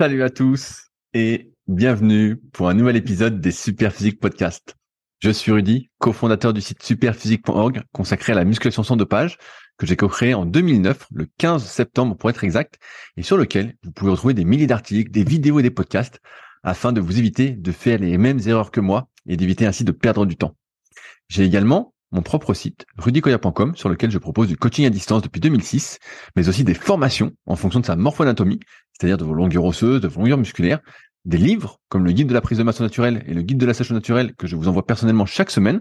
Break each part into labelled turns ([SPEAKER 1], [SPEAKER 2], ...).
[SPEAKER 1] Salut à tous et bienvenue pour un nouvel épisode des Superphysique Podcast. Je suis Rudy, cofondateur du site superphysique.org consacré à la musculation sans dopage que j'ai co-créé en 2009, le 15 septembre pour être exact, et sur lequel vous pouvez retrouver des milliers d'articles, des vidéos et des podcasts afin de vous éviter de faire les mêmes erreurs que moi et d'éviter ainsi de perdre du temps. J'ai également mon propre site, rudykoya.com, sur lequel je propose du coaching à distance depuis 2006, mais aussi des formations en fonction de sa morphoanatomie, c'est-à-dire de vos longueurs osseuses, de vos longueurs musculaires, des livres comme le guide de la prise de masse naturelle et le guide de la sèche naturelle que je vous envoie personnellement chaque semaine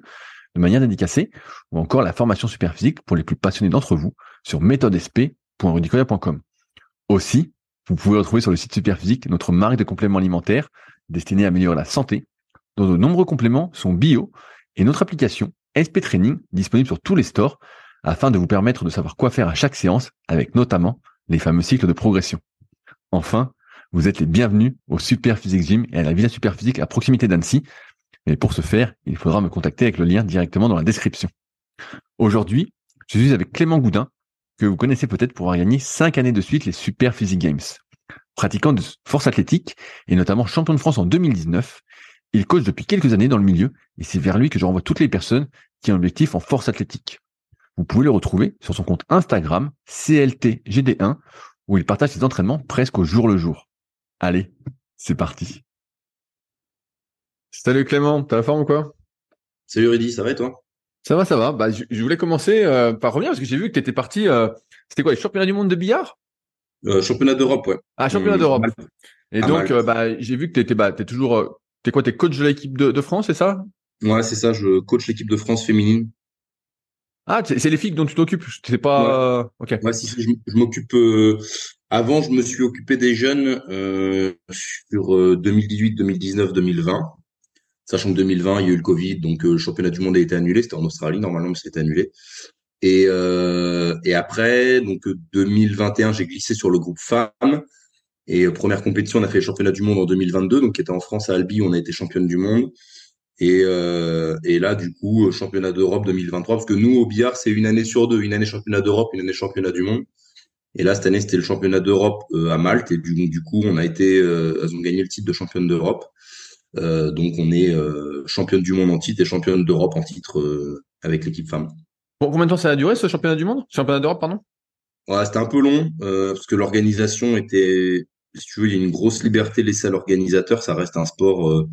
[SPEAKER 1] de manière dédicacée, ou encore la formation super physique pour les plus passionnés d'entre vous sur méthodesp.rudicoya.com. Aussi, vous pouvez retrouver sur le site Superphysique notre marque de compléments alimentaires destinée à améliorer la santé, dont de nombreux compléments sont bio, et notre application SP Training disponible sur tous les stores afin de vous permettre de savoir quoi faire à chaque séance avec notamment les fameux cycles de progression. Enfin, vous êtes les bienvenus au Super Physique Gym et à la Villa Super Physique à proximité d'Annecy. Mais pour ce faire, il faudra me contacter avec le lien directement dans la description. Aujourd'hui, je suis avec Clément Goudin, que vous connaissez peut-être pour avoir gagné 5 années de suite les Super Physique Games. Pratiquant de force athlétique et notamment champion de France en 2019, il coach depuis quelques années dans le milieu et c'est vers lui que je renvoie toutes les personnes qui ont un objectif en force athlétique. Vous pouvez le retrouver sur son compte Instagram CLTGD1 où il partage ses entraînements presque au jour le jour. Allez, c'est parti. Salut Clément, t'as la forme ou quoi?
[SPEAKER 2] Salut Rudy, ça va et toi?
[SPEAKER 1] Ça va, ça va. Bah, je, voulais commencer euh, par revenir parce que j'ai vu que tu étais parti. Euh, c'était quoi les championnats du monde de billard?
[SPEAKER 2] Euh, Championnat d'Europe, ouais.
[SPEAKER 1] Ah, championnat d'Europe. Et donc, bah, j'ai vu que t'étais, bah, t'es toujours, t'es quoi, t'es coach de l'équipe de, de France, c'est ça?
[SPEAKER 2] Ouais, c'est ça. Je coach l'équipe de France féminine.
[SPEAKER 1] Ah, c'est les filles dont tu t'occupes. C'est pas.
[SPEAKER 2] Ok. Ouais, si, je, je m'occupe. Avant, je me suis occupé des jeunes euh, sur 2018, 2019, 2020. Sachant que 2020, il y a eu le Covid, donc euh, le championnat du monde a été annulé. C'était en Australie normalement, mais c'était annulé. Et, euh, et après, donc 2021, j'ai glissé sur le groupe femmes. Et première compétition, on a fait le championnat du monde en 2022, donc qui était en France à Albi, on a été championne du monde. Et, euh, et là, du coup, championnat d'Europe 2023, parce que nous, au billard, c'est une année sur deux, une année championnat d'Europe, une année championnat du monde. Et là, cette année, c'était le championnat d'Europe euh, à Malte. Et du, du, coup, on a été, euh, elles ont gagné le titre de championne d'Europe. Euh, donc, on est championne du monde en titre et championne d'Europe en titre avec l'équipe femme.
[SPEAKER 1] Bon, combien de temps ça a duré ce championnat du monde? Championnat d'Europe, pardon?
[SPEAKER 2] Ouais, C'était un peu long parce que l'organisation était, si tu veux, il y a une grosse liberté laissée à l'organisateur. Ça reste un sport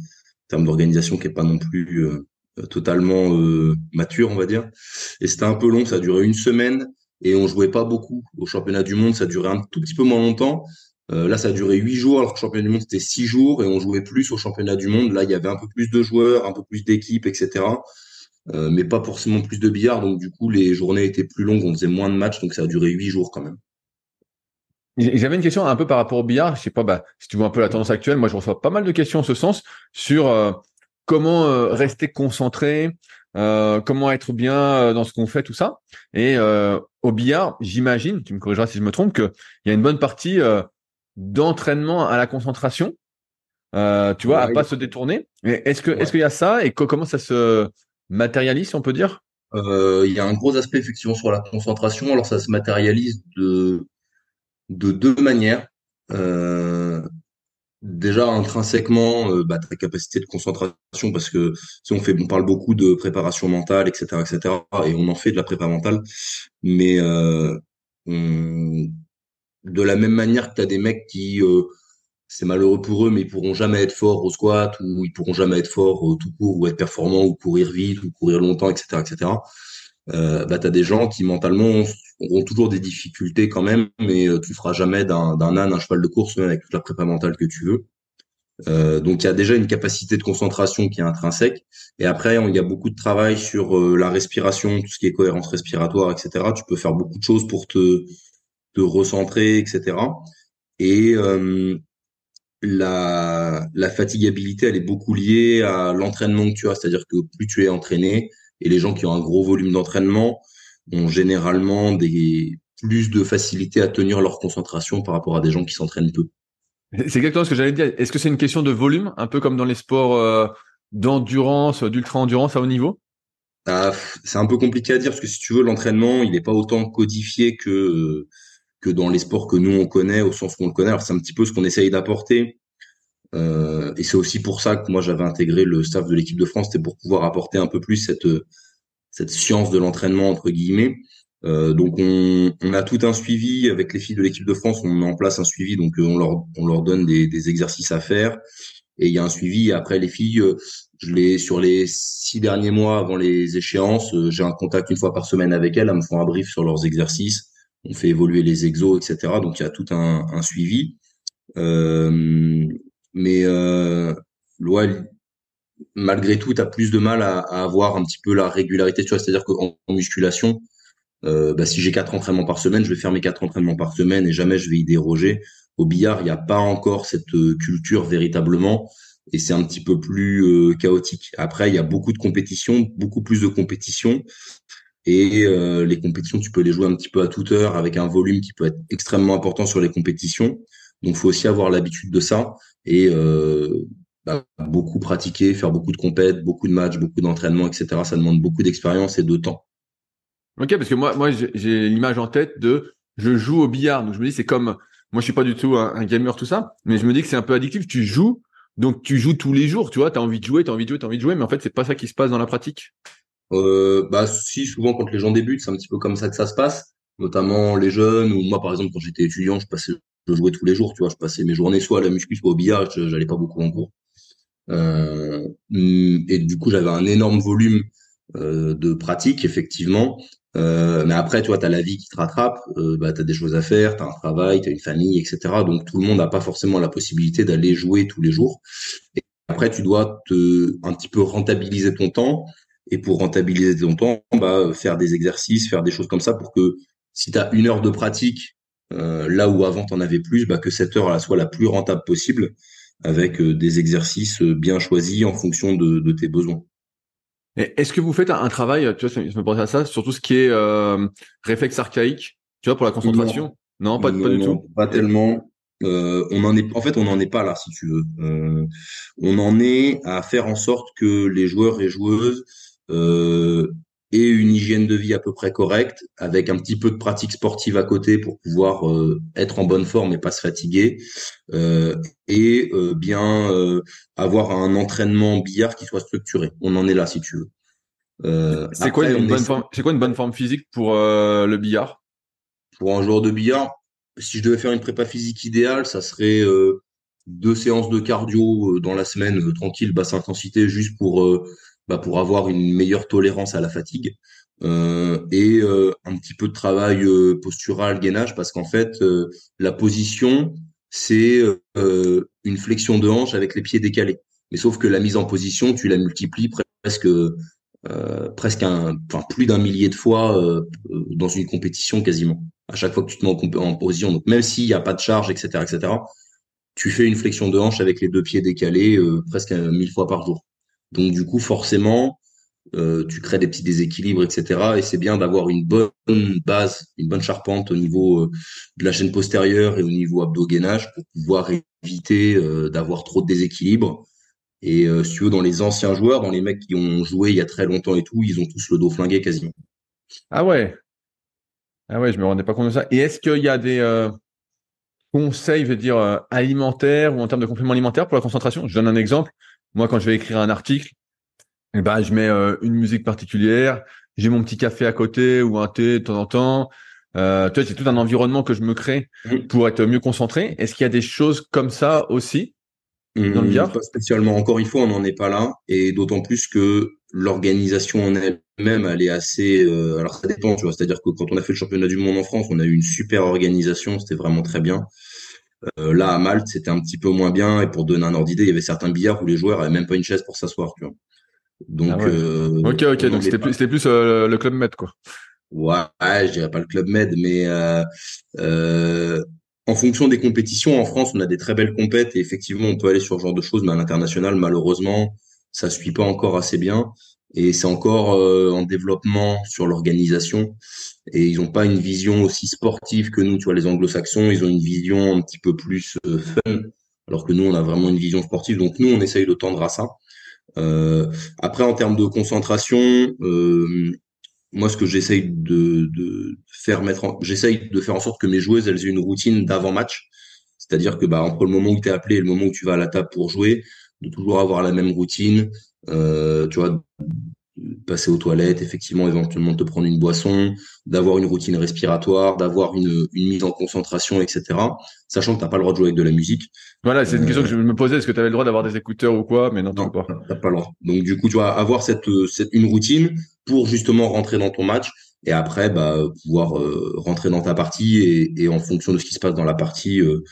[SPEAKER 2] termes d'organisation qui est pas non plus totalement mature, on va dire. Et c'était un peu long. Ça a duré une semaine et on jouait pas beaucoup. Au championnat du monde, ça durait un tout petit peu moins longtemps. Euh, là, ça a duré huit jours, alors que le championnat du monde, c'était six jours, et on jouait plus au championnat du monde. Là, il y avait un peu plus de joueurs, un peu plus d'équipes, etc. Euh, mais pas forcément plus de billard. Donc, du coup, les journées étaient plus longues, on faisait moins de matchs, donc ça a duré huit jours quand même.
[SPEAKER 1] J'avais une question un peu par rapport au billard. Je sais pas, bah, si tu vois un peu la tendance actuelle, moi, je reçois pas mal de questions en ce sens sur euh, comment euh, rester concentré, euh, comment être bien euh, dans ce qu'on fait, tout ça. Et euh, au billard, j'imagine, tu me corrigeras si je me trompe, qu'il y a une bonne partie d'entraînement à la concentration. tu vois, à pas se détourner. Est-ce que est-ce qu'il y a ça et comment ça se matérialise, si on peut dire?
[SPEAKER 2] Il y a un gros aspect effectivement sur la concentration. Alors ça se matérialise de de deux manières. Euh, déjà intrinsèquement euh, bah, ta capacité de concentration parce que si on fait on parle beaucoup de préparation mentale etc etc et on en fait de la prépa mentale mais euh, de la même manière que tu as des mecs qui euh, c'est malheureux pour eux mais ils pourront jamais être forts au squat ou ils pourront jamais être forts tout court ou être performants ou courir vite ou courir longtemps etc etc euh, bah, tu as des gens qui mentalement auront toujours des difficultés quand même, mais euh, tu feras jamais d'un âne un cheval de course, même avec toute la prépa mentale que tu veux. Euh, donc il y a déjà une capacité de concentration qui est intrinsèque. Et après, il y a beaucoup de travail sur euh, la respiration, tout ce qui est cohérence respiratoire, etc. Tu peux faire beaucoup de choses pour te, te recentrer, etc. Et euh, la, la fatigabilité, elle est beaucoup liée à l'entraînement que tu as. C'est-à-dire que plus tu es entraîné, et les gens qui ont un gros volume d'entraînement ont généralement des plus de facilité à tenir leur concentration par rapport à des gens qui s'entraînent peu.
[SPEAKER 1] C'est exactement ce que j'allais dire. Est-ce que c'est une question de volume, un peu comme dans les sports euh, d'endurance, d'ultra-endurance à haut niveau?
[SPEAKER 2] Ah, C'est un peu compliqué à dire parce que si tu veux, l'entraînement, il n'est pas autant codifié que que dans les sports que nous on connaît au sens qu'on le connaît. Alors c'est un petit peu ce qu'on essaye d'apporter. Euh, et c'est aussi pour ça que moi j'avais intégré le staff de l'équipe de France, c'était pour pouvoir apporter un peu plus cette cette science de l'entraînement entre guillemets. Euh, donc on, a tout un suivi avec les filles de l'équipe de France, on met en place un suivi, donc on leur on leur donne des, exercices à faire et il y a un suivi. Après les filles, je les sur les six derniers mois avant les échéances, j'ai un contact une fois par semaine avec elles, elles me font un brief sur leurs exercices on fait évoluer les exos, etc. Donc il y a tout un, suivi. Euh, mais euh, malgré tout, tu as plus de mal à, avoir un petit peu la régularité. Tu vois, c'est-à-dire qu'en en musculation, euh, bah, si j'ai quatre entraînements par semaine, je vais faire mes quatre entraînements par semaine et jamais je vais y déroger. Au billard, il n'y a pas encore cette euh, culture véritablement et c'est un petit peu plus euh, chaotique. Après, il y a beaucoup de compétitions, beaucoup plus de compétitions. Et les compétitions, tu peux les jouer un petit peu à toute heure avec un volume qui peut être extrêmement important sur les compétitions. Donc, il faut aussi avoir l'habitude de ça et euh, bah, beaucoup pratiquer, faire beaucoup de compètes, beaucoup de matchs, beaucoup d'entraînements, etc. Ça demande beaucoup d'expérience et de temps.
[SPEAKER 1] Ok, parce que moi, moi, j'ai l'image en tête de je joue au billard, donc je me dis c'est comme moi, je suis pas du tout un, gamer tout ça, mais je me dis que c'est un peu addictif. Tu joues, donc tu joues tous les jours, tu vois, tu as envie de jouer, tu as envie de jouer, tu as envie de jouer, mais en fait, c'est pas ça qui se passe dans la pratique.
[SPEAKER 2] Euh, bah si souvent quand les gens débutent c'est un petit peu comme ça que ça se passe notamment les jeunes ou moi par exemple quand j'étais étudiant je passais je jouais tous les jours tu vois. Je passais mes journées soit à la muscu soit au billard j'allais pas beaucoup en cours. Euh, et du coup j'avais un énorme volume euh, de pratique effectivement. Euh, mais après tu vois t'as la vie qui te rattrape euh, bah t'as des choses à faire t'as un travail t'as une famille etc donc tout le monde n'a pas forcément la possibilité d'aller jouer tous les jours. Et après tu dois te un petit peu rentabiliser ton temps. Et pour rentabiliser ton temps, bah, faire des exercices, faire des choses comme ça pour que si tu as une heure de pratique, euh, là où avant tu en avais plus, bah, que cette heure là soit la plus rentable possible avec euh, des exercices euh, bien choisis en fonction de, de tes besoins.
[SPEAKER 1] Est-ce que vous faites un, travail, tu vois, ça me pense à ça, sur tout ce qui est euh, réflexe archaïque, tu vois, pour la concentration?
[SPEAKER 2] Non, pas, pas du tout? Pas tellement. Euh, on en est, en fait, on n'en est pas là, si tu veux. Euh, on en est à faire en sorte que les joueurs et joueuses euh, et une hygiène de vie à peu près correcte, avec un petit peu de pratique sportive à côté pour pouvoir euh, être en bonne forme et pas se fatiguer, euh, et euh, bien euh, avoir un entraînement billard qui soit structuré. On en est là, si tu
[SPEAKER 1] veux. c'est quoi une bonne forme quoi une bonne forme physique pour le billard?
[SPEAKER 2] Pour un joueur de billard, si je devais faire une prépa physique idéale, ça serait deux séances de cardio dans la semaine, tranquille, basse intensité, juste pour bah, pour avoir une meilleure tolérance à la fatigue euh, et euh, un petit peu de travail euh, postural, gainage, parce qu'en fait, euh, la position, c'est une flexion de hanche avec les pieds décalés. Mais sauf que la mise en position, tu la multiplies presque presque un, enfin plus d'un millier de fois dans une compétition quasiment. À chaque fois que tu te mets en, en position, donc même s'il n'y a pas de charge, etc., etc., tu fais une flexion de hanche avec les deux pieds décalés presque mille fois par jour. Donc du coup, forcément, euh, tu crées des petits déséquilibres, etc. Et c'est bien d'avoir une bonne base, une bonne charpente au niveau euh, de la chaîne postérieure et au niveau abdo-gainage pour pouvoir éviter euh, d'avoir trop de déséquilibre. Et si tu dans les anciens joueurs, dans les mecs qui ont joué il y a très longtemps et tout, ils ont tous le dos flingué quasiment.
[SPEAKER 1] Ah ouais. Ah ouais, je me rendais pas compte de ça. Et est-ce qu'il y a des conseils, je veux dire, alimentaires ou en termes de compléments alimentaires pour la concentration? Je donne un exemple. Moi, quand je vais écrire un article, eh ben, je mets euh, une musique particulière, j'ai mon petit café à côté ou un thé de temps en temps. Euh, tu vois, c'est tout un environnement que je me crée pour être mieux concentré. Est-ce qu'il y a des choses comme ça aussi dans le
[SPEAKER 2] Pas spécialement. Encore une fois, on n'en est pas là, et d'autant plus que l'organisation en elle-même, elle est assez. Euh, alors ça dépend, tu vois. C'est-à-dire que quand on a fait le championnat du monde en France, on a eu une super organisation, c'était vraiment très bien. Euh, là, à Malte, c'était un petit peu moins bien. Et pour donner un ordre d'idée, il y avait certains billards où les joueurs avaient même pas une chaise pour s'asseoir. Tu vois.
[SPEAKER 1] Donc, ah euh, ok, ok. Donc c'était plus, c'était plus euh, le club med, quoi.
[SPEAKER 2] Ouais, je dirais pas le club med, mais en fonction des compétitions, en France, on a des très belles compètes et effectivement, on peut aller sur ce genre de choses, mais à l'international, malheureusement, ça suit pas encore assez bien et c'est encore en développement sur l'organisation et ils n'ont pas une vision aussi sportive que nous. Tu vois, les Anglo-Saxons, ils ont une vision un petit peu plus euh, fun, alors que nous, on a vraiment une vision sportive. Donc nous, on essaye de tendre à ça. Euh, après, en termes de concentration, euh, moi, ce que j'essaye de, de faire mettre, en, j'essaye de faire en sorte que mes joueuses elles aient une routine d'avant match, c'est-à-dire que bah entre le moment où tu es appelé et le moment où tu vas à la table pour jouer, de toujours avoir la même routine, euh, tu vois, passer aux toilettes, effectivement, éventuellement te prendre une boisson, d'avoir une routine respiratoire, d'avoir une, une mise en concentration, etc. Sachant que t'as pas le droit de jouer avec de la musique.
[SPEAKER 1] Voilà, c'est une question que je me posais. Est-ce que tu avais le droit d'avoir des écouteurs ou quoi Mais non,
[SPEAKER 2] non pas. T'as pas le droit. Donc du coup, tu vas avoir cette, cette une routine pour justement rentrer dans ton match et après bah, pouvoir euh, rentrer dans ta partie et, et, en fonction de ce qui se passe dans la partie, euh,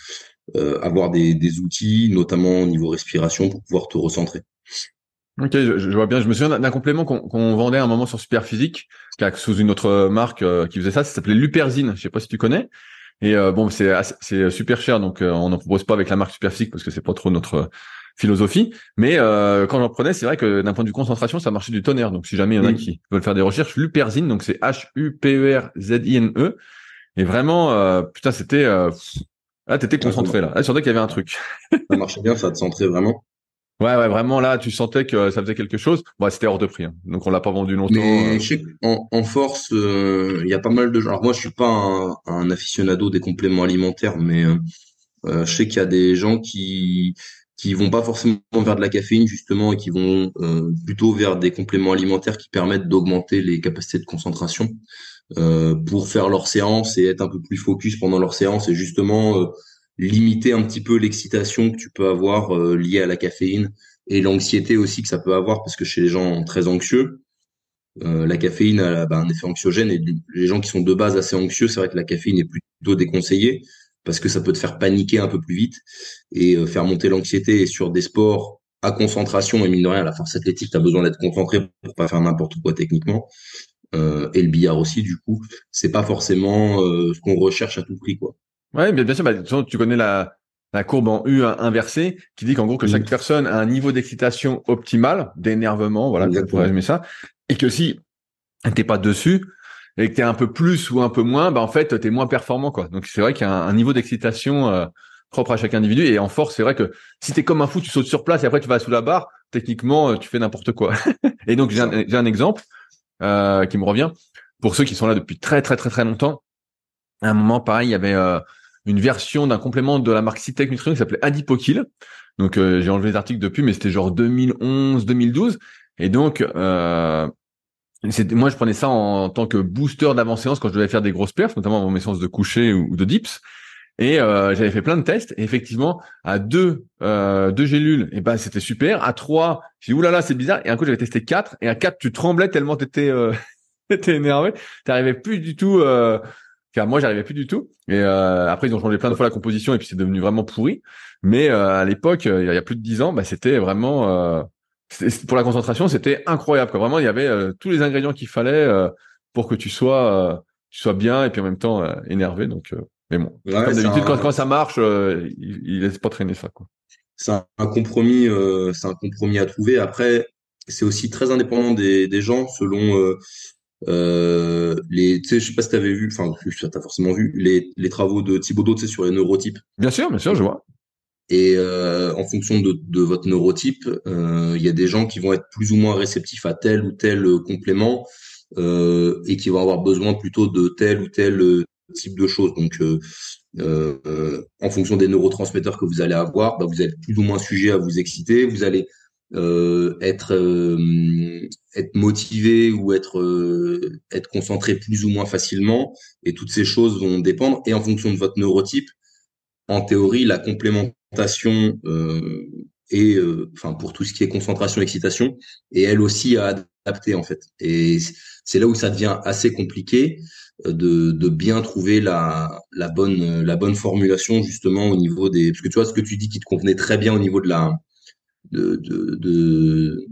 [SPEAKER 2] euh, avoir des, des outils, notamment au niveau respiration, pour pouvoir te recentrer.
[SPEAKER 1] Ok, je, je, vois bien. Je me souviens d'un complément qu'on vendait à un moment sur Superphysique, sous une autre marque euh, qui faisait ça. Ça s'appelait Luperzine. Je sais pas si tu connais. Et euh, bon, c'est c'est super cher, donc euh, on n'en propose pas avec la marque Superphysique parce que c'est pas trop notre philosophie. Mais quand j'en prenais, c'est vrai que d'un point de vue concentration, ça marchait du tonnerre. Donc si jamais il y en a mm. qui veulent faire des recherches, Luperzine, donc c'est H U P E E. Et vraiment, putain, c'était là, t'étais concentré là. Là, sur qu'il y avait un truc.
[SPEAKER 2] ça marchait bien, ça te centrait vraiment.
[SPEAKER 1] Ouais, ouais, vraiment là, tu sentais que ça faisait quelque chose. Bon, c'était hors de prix, hein. donc on l'a pas vendu longtemps.
[SPEAKER 2] Mais euh. je sais en, en, force, euh, il y a pas mal de gens. Alors moi, je suis pas un, un aficionado des compléments alimentaires, mais euh, je sais qu'il y a des gens qui qui vont pas forcément vers de la caféine justement et qui vont plutôt vers des compléments alimentaires qui permettent d'augmenter les capacités de concentration pour faire leur séance et être un peu plus focus pendant leur séance et justement limiter un petit peu l'excitation que tu peux avoir euh, liée à la caféine et l'anxiété aussi que ça peut avoir parce que chez les gens très anxieux, euh, la caféine a bah, un effet anxiogène et les gens qui sont de base assez anxieux, c'est vrai que la caféine est plutôt déconseillée parce que ça peut te faire paniquer un peu plus vite et euh, faire monter l'anxiété sur des sports à concentration et mine de rien la force athlétique tu as besoin d'être concentré pour pas faire n'importe quoi techniquement euh, et le billard aussi du coup c'est pas forcément ce qu'on recherche à tout prix quoi
[SPEAKER 1] Ouais, bien, bien sûr. Bah, tu connais la, la courbe en U inversée qui dit qu'en gros que chaque personne a un niveau d'excitation optimal, d'énervement, voilà, pour résumer ça, et que si t'es pas dessus et que t'es un peu plus ou un peu moins, bah en fait t'es moins performant quoi. Donc c'est vrai qu'il y a un, niveau d'excitation euh, propre à chaque individu et en force c'est vrai que si t'es comme un fou, tu sautes sur place et après tu vas sous la barre, techniquement euh, tu fais n'importe quoi. et donc j'ai un, un, exemple euh, qui me revient pour ceux qui sont là depuis très très très très longtemps. À un moment pareil, il y avait une version d'un complément de la marque Citec Nutrition qui s'appelait Adipokill. Donc euh, j'ai enlevé les articles depuis, mais c'était genre 2011-2012. Et donc euh, moi je prenais ça en, tant que booster d'avant-séance quand je devais faire des grosses perfs, notamment dans mes séances de coucher ou, de dips. Et euh, j'avais fait plein de tests. Et effectivement, à deux euh, deux gélules, et ben c'était super. À trois, j'ai dit oulala c'est bizarre. Et un coup j'avais testé quatre. Et à quatre tu tremblais tellement t'étais euh, énervé. T'arrivais plus du tout. Euh, car moi j'arrivais plus du tout. Et euh, après ils ont changé plein de fois la composition et puis c'est devenu vraiment pourri. Mais euh, à l'époque, euh, il y a plus de dix ans, bah, c'était vraiment pour la concentration, c'était incroyable. Quoi. Vraiment, il y avait tous les ingrédients qu'il fallait pour que tu sois tu sois bien et puis en même temps énervé. Donc, mais bon, comme d'habitude, quand, quand, ça marche, il, il laisse pas traîner ça. Quoi.
[SPEAKER 2] C'est un, compromis, c'est un compromis à trouver. Après, c'est aussi très indépendant des, des gens selon euh, les, tu sais, je sais pas si t'avais vu, enfin, tu as forcément vu les, les travaux de Thibaudot, tu sais, sur les neurotypes.
[SPEAKER 1] Bien sûr, bien sûr, je vois.
[SPEAKER 2] Et euh, en fonction de, de votre neurotype, euh, il y a des gens qui vont être plus ou moins réceptifs à tel ou tel complément euh, et qui vont avoir besoin plutôt de tel ou tel type de choses. Donc, euh, euh, en fonction des neurotransmetteurs que vous allez avoir, bah, vous êtes plus ou moins sujet à vous exciter. Vous allez euh, être euh, être motivé ou être euh, être concentré plus ou moins facilement. Et toutes ces choses vont dépendre. Et en fonction de votre neurotype en théorie la complémentation et enfin pour tout ce qui est concentration excitation et elle aussi à adapter en fait. Et c'est là où ça devient assez compliqué de, de bien trouver la, la bonne la bonne formulation justement au niveau des parce que tu vois ce que tu dis qui te convenait très bien au niveau de la de, de,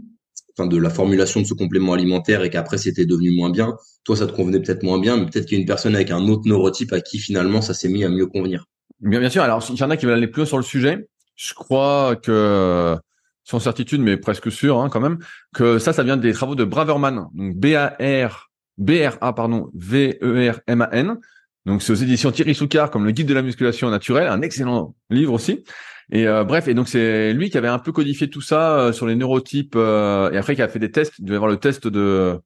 [SPEAKER 2] enfin, de la formulation de ce complément alimentaire et qu'après c'était devenu moins bien. Toi, ça te convenait peut-être moins bien, mais peut-être qu'il y a une personne avec un autre neurotype à qui finalement ça s'est mis à mieux convenir.
[SPEAKER 1] Bien, bien sûr. Alors, il y en a qui veulent aller plus loin sur le sujet. Je crois que, sans certitude, mais presque sûr hein, quand même, que ça, ça vient des travaux de Braverman. Donc B-A-R, B-R-A, pardon, V-E-R-M-A-N. Donc c'est aux éditions Thierry Soucard comme le guide de la musculation naturelle, un excellent livre aussi. Et euh, bref, et donc c'est lui qui avait un peu codifié tout ça euh, sur les neurotypes euh, et après qui a fait des tests. Il devait avoir le test de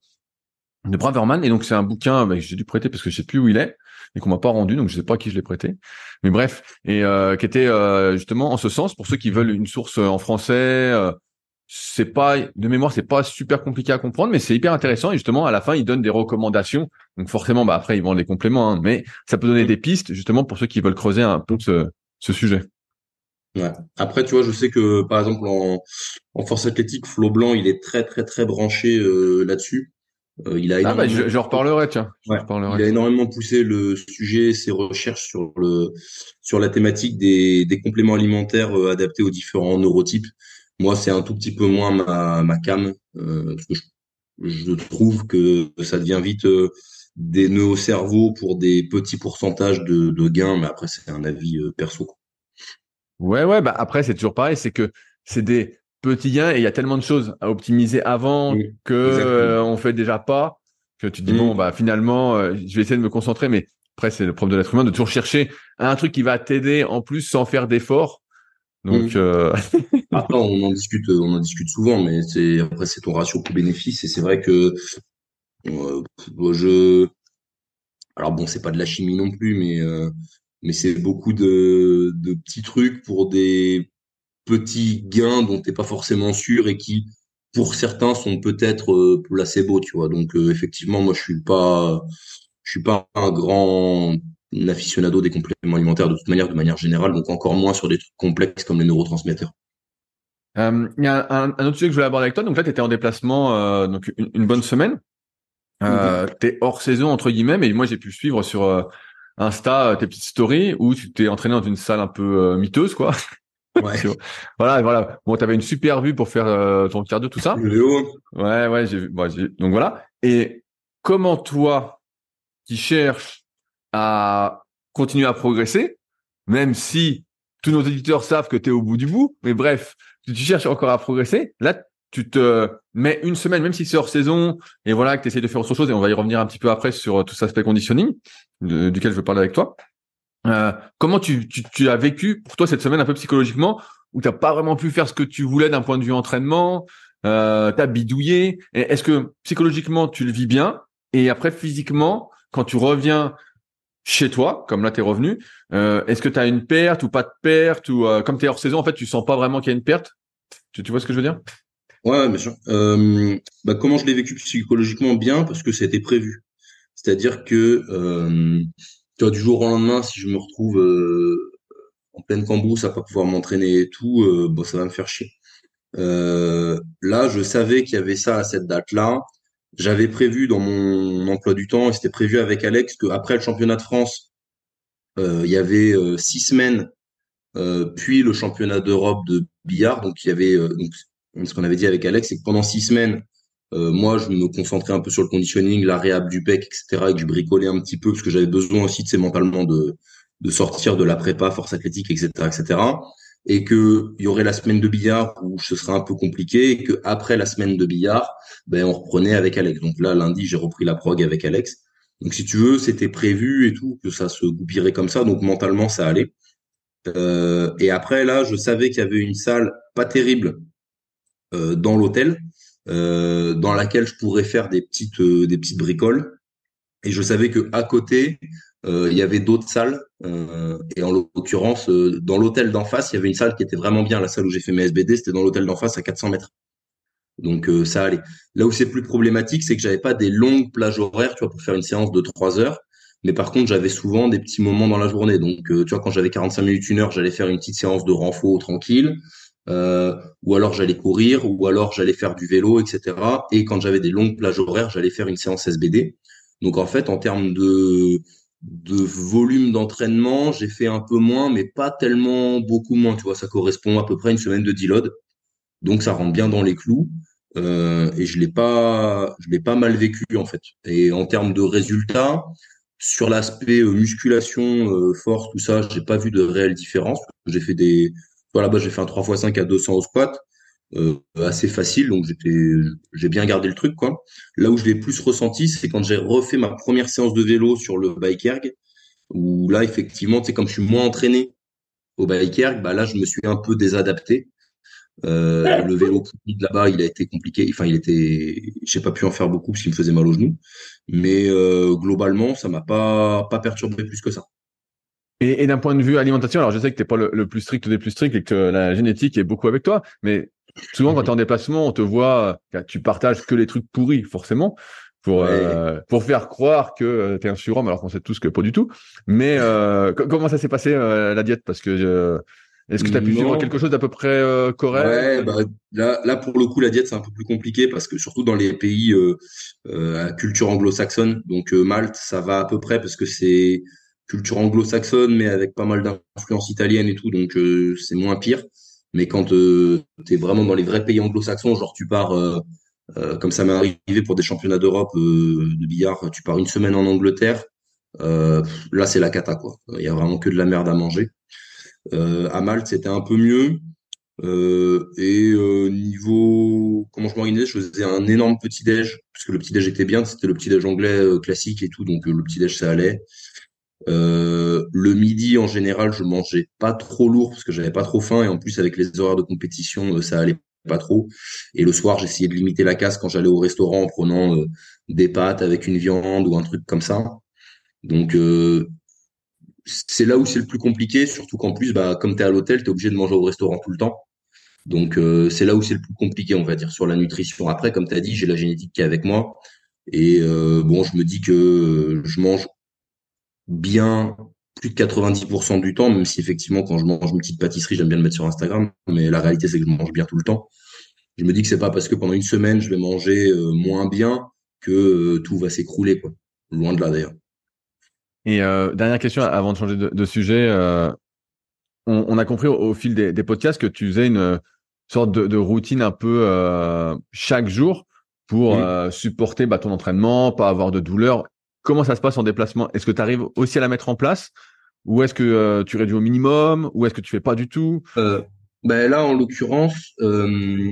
[SPEAKER 1] de Braverman. Et donc, c'est un bouquin bah, que j'ai dû prêter parce que je sais plus où il est et qu'on m'a pas rendu, donc je sais pas à qui je l'ai prêté. Mais bref, et euh, qui était euh, justement en ce sens pour ceux qui veulent une source en français. Euh, c'est pas de mémoire, c'est pas super compliqué à comprendre, mais c'est hyper intéressant. Et justement, à la fin, il donne des recommandations. Donc forcément, bah après, ils vendent des compléments, hein, mais ça peut donner mm. des pistes justement pour ceux qui veulent creuser un peu ce, ce sujet.
[SPEAKER 2] Ouais. Après, tu vois, je sais que par exemple en, en force athlétique, Flo Blanc, il est très très très branché euh, là-dessus.
[SPEAKER 1] Euh, il a ah bah, je, je, reparlerai, tiens.
[SPEAKER 2] Ouais. Il a énormément poussé le sujet, ses recherches sur le sur la thématique des, des compléments alimentaires euh, adaptés aux différents neurotypes. Moi, c'est un tout petit peu moins ma ma cam euh, parce que je, je, trouve que ça devient vite euh, des nœuds au cerveau pour des petits pourcentages de, de gains, mais après c'est un avis perso.
[SPEAKER 1] Ouais, ouais. Bah après, c'est toujours pareil, c'est que c'est des petits gains et il y a tellement de choses à optimiser avant que euh, on fait déjà pas que tu te dis bon bah finalement euh, je vais essayer de me concentrer mais après c'est le problème de l'être humain de toujours chercher un truc qui va t'aider en plus sans faire d'efforts. Donc euh...
[SPEAKER 2] après on en discute on en discute souvent mais c'est après c'est ton ratio coût bénéfice et c'est vrai que je alors bon c'est pas de la chimie non plus mais mais c'est beaucoup de, de petits trucs pour des petits gains dont t'es pas forcément sûr et qui, pour certains, sont peut-être euh, placebo, tu vois. Donc euh, effectivement, moi je suis pas, je suis pas un grand aficionado des compléments alimentaires de toute manière, de manière générale, donc encore moins sur des trucs complexes comme les neurotransmetteurs.
[SPEAKER 1] Euh, il y a un, autre sujet que je voulais aborder avec toi. Donc là, tu étais en déplacement euh, donc une, bonne semaine. Euh. Tu es hors saison entre guillemets, mais moi j'ai pu suivre sur Insta tes petites stories où tu t'es entraîné dans une salle un peu miteuse, quoi. Ouais. voilà, voilà. Bon, t'avais une super vue pour faire euh, ton cardio, tout ça. Ouais, ouais, j'ai vu. donc voilà. Et comment toi, qui cherches à continuer à progresser, même si tous nos éditeurs savent que tu es au bout du bout, mais bref, tu cherches encore à progresser, là, tu te mets une semaine, même si c'est hors saison, et voilà, que tu essaies de faire autre chose, et on va y revenir un petit peu après sur tout cet aspect conditioning, duquel je veux parler avec toi. Euh, comment tu, as vécu pour toi cette semaine un peu psychologiquement où t'as pas vraiment pu faire ce que tu voulais d'un point de vue entraînement, euh, t'as bidouillé. Est-ce que psychologiquement tu le vis bien et après physiquement quand tu reviens chez toi, comme là t'es revenu, euh, est-ce que tu as une perte ou pas de perte ou euh, comme t'es hors saison en fait tu sens pas vraiment qu'il y a une perte? Tu vois ce que je veux dire?
[SPEAKER 2] Ouais, bien sûr. Euh, bah, comment je l'ai vécu psychologiquement bien parce que c'était prévu. C'est-à-dire que euh, tu vois, du jour au lendemain, si je me retrouve euh, en pleine cambrousse à pas pouvoir m'entraîner et tout, euh, bon, ça va me faire chier. Euh, là, je savais qu'il y avait ça à cette date-là. J'avais prévu dans mon emploi du temps, et c'était prévu avec Alex, qu'après le championnat de France, il y avait six semaines, puis le championnat d'Europe de billard. Donc, il y avait, donc, ce qu'on avait dit avec Alex, c'est que pendant six semaines, euh, moi, je me concentrais un peu sur le conditioning, la réhab du pec, etc., et que je bricolais un petit peu parce que j'avais besoin aussi, de ces mentalement de, de sortir de la prépa, force athlétique, etc., etc. Et que il y aurait la semaine de billard où ce serait un peu compliqué, et que après la semaine de billard, ben on reprenait avec Alex. Donc là, lundi, j'ai repris la prog avec Alex. Donc si tu veux, c'était prévu et tout que ça se goupillerait comme ça. Donc mentalement, ça allait. Euh, et après là, je savais qu'il y avait une salle pas terrible dans l'hôtel euh, dans laquelle je pourrais faire des petites euh, des petites bricoles. Et je savais que à côté, euh, il y avait d'autres salles. et en l'occurrence, dans l'hôtel d'en face, il y avait une salle qui était vraiment bien. La salle où j'ai fait mes SBD, c'était dans l'hôtel d'en face à 400 mètres. Donc ça allait. Là où c'est plus problématique, c'est que j'avais pas des longues plages horaires, tu vois, pour faire une séance de 3 heures. Mais par contre, j'avais souvent des petits moments dans la journée. Donc, tu vois, quand j'avais 45 minutes, une heure, j'allais faire une petite séance de renfort tranquille euh, ou alors j'allais courir, ou alors j'allais faire du vélo, etc. Et quand j'avais des longues plages horaires, j'allais faire une séance SBD. Donc en fait, en termes de, de volume d'entraînement, j'ai fait un peu moins, mais pas tellement beaucoup moins. Tu vois, ça correspond à peu près à une semaine de deload. Donc ça rentre bien dans les clous. Euh, et je l'ai pas, je l'ai pas mal vécu en fait. Et en termes de résultats, sur l'aspect euh, musculation, euh, force, tout ça, j'ai pas vu de réelle différence. J'ai fait des, là-bas, j'ai fait un 3x5 à 200 au squat. Euh, assez facile, donc j'ai bien gardé le truc, quoi. Là où je l'ai plus ressenti, c'est quand j'ai refait ma première séance de vélo sur le bike erg, où là, effectivement, comme je suis moins entraîné au bike erg, bah là, je me suis un peu désadapté. Euh, le vélo là-bas, il a été compliqué. Enfin, il était, j'ai pas pu en faire beaucoup parce qu'il me faisait mal aux genoux. Mais euh, globalement, ça m'a pas pas perturbé plus que ça.
[SPEAKER 1] Et, et d'un point de vue alimentation, alors je sais que t'es pas le, le, plus strict des plus stricts et que la génétique est beaucoup avec toi, mais souvent quand tu es en déplacement, on te voit, tu partages que les trucs pourris, forcément pour euh, pour faire croire que euh, tu es un surhomme alors qu'on sait tous que pas du tout. Mais euh, comment ça s'est passé euh, la diète? Parce que est-ce que tu as pu suivre quelque chose d'à peu près correct?
[SPEAKER 2] Ouais, bah, là, là pour le coup la diète c'est un peu plus compliqué parce que surtout dans les pays à culture anglo-saxonne, donc Malte ça va à peu près parce que c'est culture anglo-saxonne mais avec pas mal d'influence italienne et tout, donc c'est moins pire. Mais quand tu es vraiment dans les vrais pays anglo-saxons, genre tu pars euh, comme ça m'est arrivé pour des championnats d'Europe euh, de billard, tu pars une semaine en Angleterre, euh, là c'est la cata quoi. Il y a vraiment que de la merde à manger. à Malte c'était un peu mieux. et niveau comment je m'organisais, je faisais un énorme petit déj parce que le petit déj était bien, c'était le petit déj anglais classique et tout, donc le petit déj ça allait. Le midi en général, je mangeais pas trop lourd parce que j'avais pas trop faim et en plus avec les horaires de compétition, ça allait pas trop. Et le soir, j'essayais de limiter la casse quand j'allais au restaurant en prenant euh, des pâtes avec une viande ou un truc comme ça. Donc euh, c'est là où c'est le plus compliqué, surtout qu'en plus, bah, comme tu es à l'hôtel, tu es obligé de manger au restaurant tout le temps. Donc euh, c'est là où c'est le plus compliqué, on va dire, sur la nutrition. Après, comme tu as dit, j'ai la génétique qui est avec moi. Et bon, je me dis que je mange bien plus de 90% du temps, même si effectivement quand je mange une petite pâtisserie, j'aime bien le mettre sur Instagram, mais la réalité c'est que je mange bien tout le temps. Je me dis que c'est pas parce que pendant une semaine je vais manger euh, moins bien que euh, tout va s'écrouler, quoi. Loin de là d'ailleurs.
[SPEAKER 1] Et euh, dernière question avant de changer de, sujet, on, a compris au, fil des, podcasts que tu faisais une sorte de, routine un peu chaque jour pour supporter bah, ton entraînement, pas avoir de douleur. Comment ça se passe en déplacement? Est-ce que tu arrives aussi à la mettre en place? Ou est-ce que euh, tu réduis au minimum? Ou est-ce que tu fais pas du tout?
[SPEAKER 2] Euh, ben Là, en l'occurrence, euh,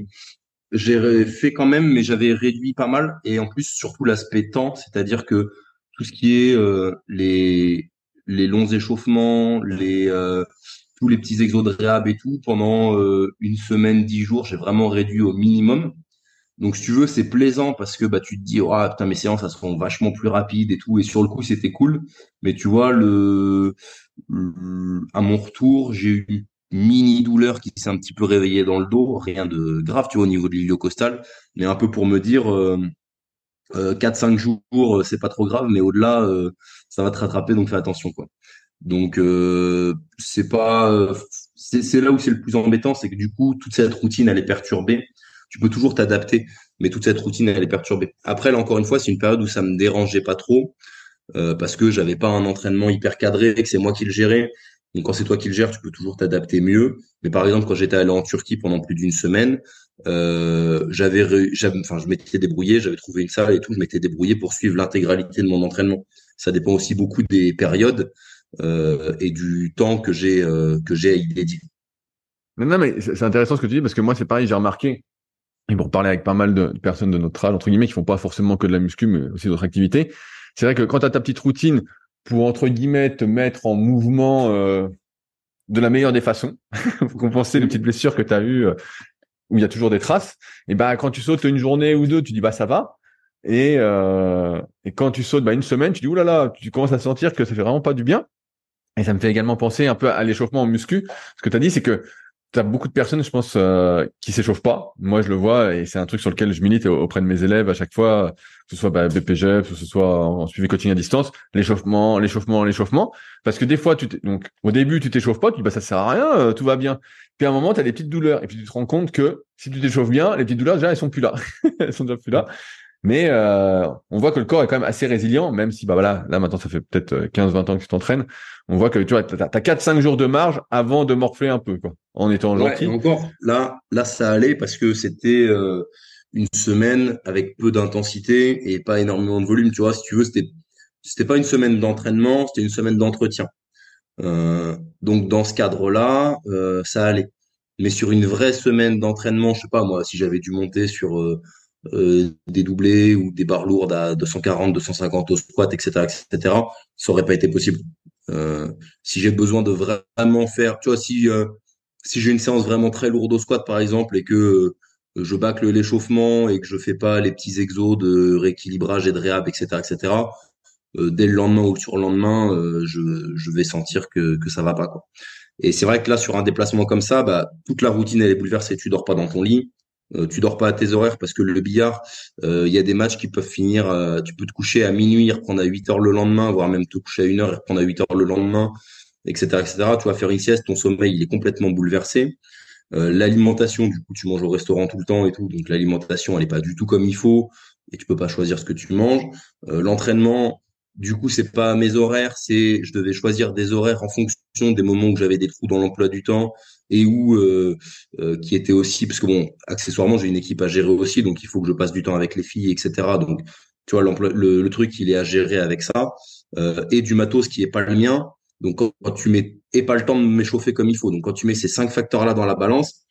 [SPEAKER 2] j'ai fait quand même, mais j'avais réduit pas mal. Et en plus, surtout l'aspect temps, c'est-à-dire que tout ce qui est les, longs échauffements, tous les petits exos de réhab et tout, pendant une semaine, dix jours, j'ai vraiment réduit au minimum. Donc, si tu veux, c'est plaisant parce que bah, tu te dis, oh, putain, mes séances, elles seront vachement plus rapides et tout. Et sur le coup, c'était cool. Mais tu vois, le, à mon retour, j'ai eu une mini douleur qui s'est un petit peu réveillée dans le dos. Rien de grave, tu vois, au niveau de l'iliocostal. Mais un peu pour me dire, euh, euh, 4-5 jours, euh, c'est pas trop grave. Mais au-delà, euh, ça va te rattraper. Donc, fais attention, quoi. Donc, euh, c'est pas, c'est là où c'est le plus embêtant, c'est que du coup, toute cette routine, elle est perturbée tu peux toujours t'adapter, mais toute cette routine, elle est perturbée. Après, là, encore une fois, c'est une période où ça me dérangeait pas trop, euh, parce que j'avais pas un entraînement hyper cadré, que c'est moi qui le gérais. Donc, quand c'est toi qui le gères, tu peux toujours t'adapter mieux. Mais par exemple, quand j'étais allé en Turquie pendant plus d'une semaine, euh, j'avais, enfin, je m'étais débrouillé, j'avais trouvé une salle et tout, je m'étais débrouillé pour suivre l'intégralité de mon entraînement. Ça dépend aussi beaucoup des périodes euh, et du temps que j'ai que j'ai à y dédier.
[SPEAKER 1] non, mais c'est intéressant ce que tu dis parce que moi, c'est pareil, j'ai remarqué et pour parler avec pas mal de personnes de notre âge, entre guillemets, qui font pas forcément que de la muscu, mais aussi d'autres activités, c'est vrai que quand tu as ta petite routine pour, entre guillemets, te mettre en mouvement euh, de la meilleure des façons, pour compenser les petites blessures que tu as eues, euh, où il y a toujours des traces, et ben quand tu sautes une journée ou deux, tu dis bah ça va. Et, euh, et quand tu sautes bah, une semaine, tu dis oulala, tu commences à sentir que ça fait vraiment pas du bien. Et ça me fait également penser un peu à l'échauffement en muscu. Ce que tu as dit, c'est que T'as beaucoup de personnes, je pense, euh, qui s'échauffent pas. Moi, je le vois et c'est un truc sur lequel je milite auprès de mes élèves à chaque fois, que ce soit bah, BPG, que ce soit en, suivi coaching à distance, l'échauffement, l'échauffement, l'échauffement. Parce que des fois, donc au début, tu t'échauffes pas, tu dis bah ça sert à rien, euh, tout va bien. Puis à un moment, tu as des petites douleurs et puis tu te rends compte que si tu t'échauffes bien, les petites douleurs déjà elles sont plus là, elles sont déjà plus là. Mais euh, on voit que le corps est quand même assez résilient, même si bah voilà, là maintenant ça fait peut-être 15-20 euh, ans que tu t'entraînes. On voit que tu vois, t'as, as 4-5 jours de marge avant de morfler un peu, quoi, en étant gentil.
[SPEAKER 2] encore, là, là ça allait parce que c'était euh, une semaine avec peu d'intensité et pas énormément de volume. Tu vois, si tu veux, c'était c'était pas une semaine d'entraînement, c'était une semaine d'entretien. Euh, donc dans ce cadre-là, euh, ça allait. Mais sur une vraie semaine d'entraînement, je sais pas moi, si j'avais dû monter sur euh, des doublés ou des barres lourdes à 240, 250 au squat, etc., etc., ça aurait pas été possible. Euh, si j'ai besoin de vraiment faire, tu vois, si euh, si j'ai une séance vraiment très lourde au squat, par exemple, et que je bâcle l'échauffement et que je fais pas les petits exos de rééquilibrage et de réhab, etc., etc., dès le lendemain ou sur le lendemain, je, vais sentir que, ça va pas. Et c'est vrai que là, sur un déplacement comme ça, bah, toute la routine, elle est bouleversée. Tu dors pas dans ton lit. Euh, tu dors pas à tes horaires parce que le billard, il y a des matchs qui peuvent finir, tu peux te coucher à minuit, reprendre à 8 heures le lendemain, voire même te coucher à 1 heure et reprendre à 8 heures le lendemain etc., etc. Tu vas faire une sieste, ton sommeil il est complètement bouleversé. Euh, l'alimentation, du coup, tu manges au restaurant tout le temps et tout, donc l'alimentation elle est pas du tout comme il faut et tu peux pas choisir ce que tu manges. Euh, l'entraînement, du coup, c'est pas mes horaires, c'est je devais choisir des horaires en fonction des moments où j'avais des trous dans l'emploi du temps et où euh, qui étaient aussi parce que bon, accessoirement j'ai une équipe à gérer aussi, donc il faut que je passe du temps avec les filles, etc. Donc tu vois, le, le truc il est à gérer avec ça et du matos qui est pas le mien donc quand tu mets et pas le temps de m'échauffer comme il faut. Donc quand tu mets ces cinq facteurs là dans la balance,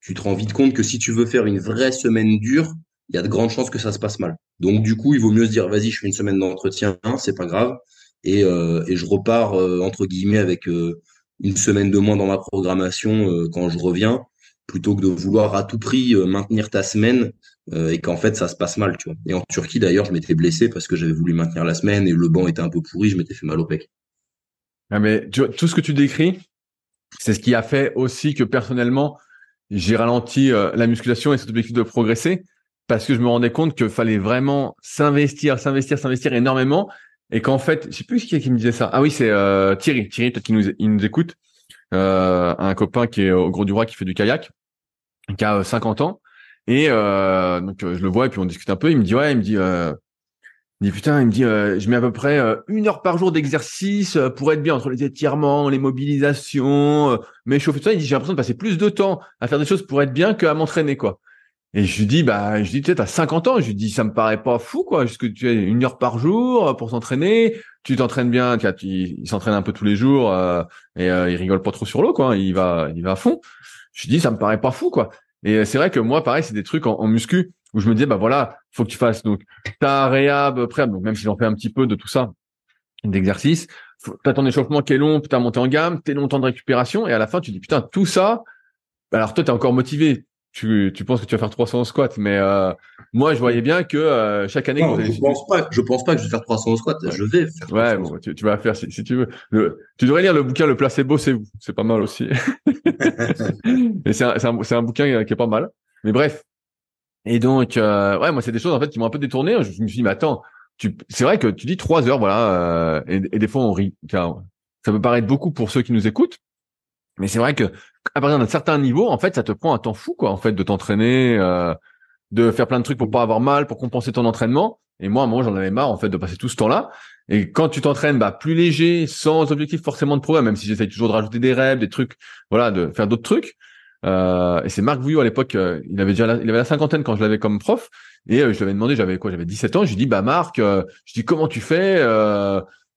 [SPEAKER 2] tu te rends vite compte que si tu veux faire une vraie semaine dure, il y a de grandes chances que ça se passe mal. Donc du coup, il vaut mieux se dire vas-y, je fais une semaine d'entretien, c'est pas grave, et, euh, et je repars euh, entre guillemets avec euh, une semaine de moins dans ma programmation quand je reviens, plutôt que de vouloir à tout prix maintenir ta semaine et qu'en fait ça se passe mal, tu vois. Et en Turquie d'ailleurs, je m'étais blessé parce que j'avais voulu maintenir la semaine et le banc était un peu pourri, je m'étais fait mal au pec.
[SPEAKER 1] Ah, mais tout ce que tu décris, c'est ce qui a fait aussi que personnellement, j'ai ralenti euh, la musculation et cet objectif de progresser parce que je me rendais compte qu'il fallait vraiment s'investir, s'investir, s'investir énormément et qu'en fait, je sais plus qui qui me disait ça. Ah oui, c'est euh, Thierry. Thierry, peut-être qu'il nous, il nous écoute. Euh, un copain qui est au Gros du Roi qui fait du kayak, qui a 50 ans. Et donc je le vois et puis on discute un peu. Il me dit ouais, il me dit il me dit putain, il me dit euh, je mets à peu près euh, une heure par jour d'exercice euh, pour être bien entre les étirements, les mobilisations, m'échauffer tout ça. Il dit j'ai l'impression de passer plus de temps à faire des choses pour être bien qu'à m'entraîner quoi. Et je lui dis bah je dis tu sais t'as 50 ans, je lui dis ça me paraît pas fou quoi, jusque tu as une heure par jour pour s'entraîner, tu t'entraînes bien, tu, il, s'entraîne un peu tous les jours et il rigole pas trop sur l'eau quoi, il va il va à fond. Je lui dis ça me paraît pas fou quoi. Et c'est vrai que moi pareil c'est des trucs en, muscu où je me disais bah voilà faut que tu fasses. Donc ta réhab prep donc même si j'en fais un petit peu de tout ça d'exercice t'as ton échauffement qui est long t'as monté en gamme t'es longtemps de récupération et à la fin tu dis putain tout ça alors toi t'es encore motivé tu, tu penses que tu vas faire 300 squats mais euh, moi je voyais bien que euh, chaque année
[SPEAKER 2] je pense pas je pense pas que je vais faire 300 squats je vais faire
[SPEAKER 1] ouais bon, tu, tu, vas faire si, si tu veux. Tu devrais lire le bouquin le placebo c'est vous. C'est pas mal aussi. Mais c'est un, un, un bouquin qui est pas mal. Mais bref. Et donc, euh, ouais, moi, c'est des choses en fait qui m'ont un peu détourné. Je, me suis dit, mais attends, c'est vrai que tu dis trois heures, voilà, euh, et, des fois on rit. Ça peut paraître beaucoup pour ceux qui nous écoutent, mais c'est vrai que à partir d'un certain niveau, en fait, ça te prend un temps fou, quoi, en fait, de t'entraîner, euh, de faire plein de trucs pour pas avoir mal, pour compenser ton entraînement. Et moi, moi, j'en avais marre, en fait, de passer tout ce temps-là. Et quand tu t'entraînes, bah, plus léger, sans objectif forcément de progrès, même si j'essaye toujours de rajouter des rêves, des trucs, voilà, de faire d'autres trucs, euh, et c'est Marc Vouillot à l'époque, euh, il avait déjà la, il avait la cinquantaine quand je l'avais comme prof. Et euh, je lui avais demandé, j'avais quoi, j'avais 17 ans. Je lui dis bah Marc, je dis comment tu fais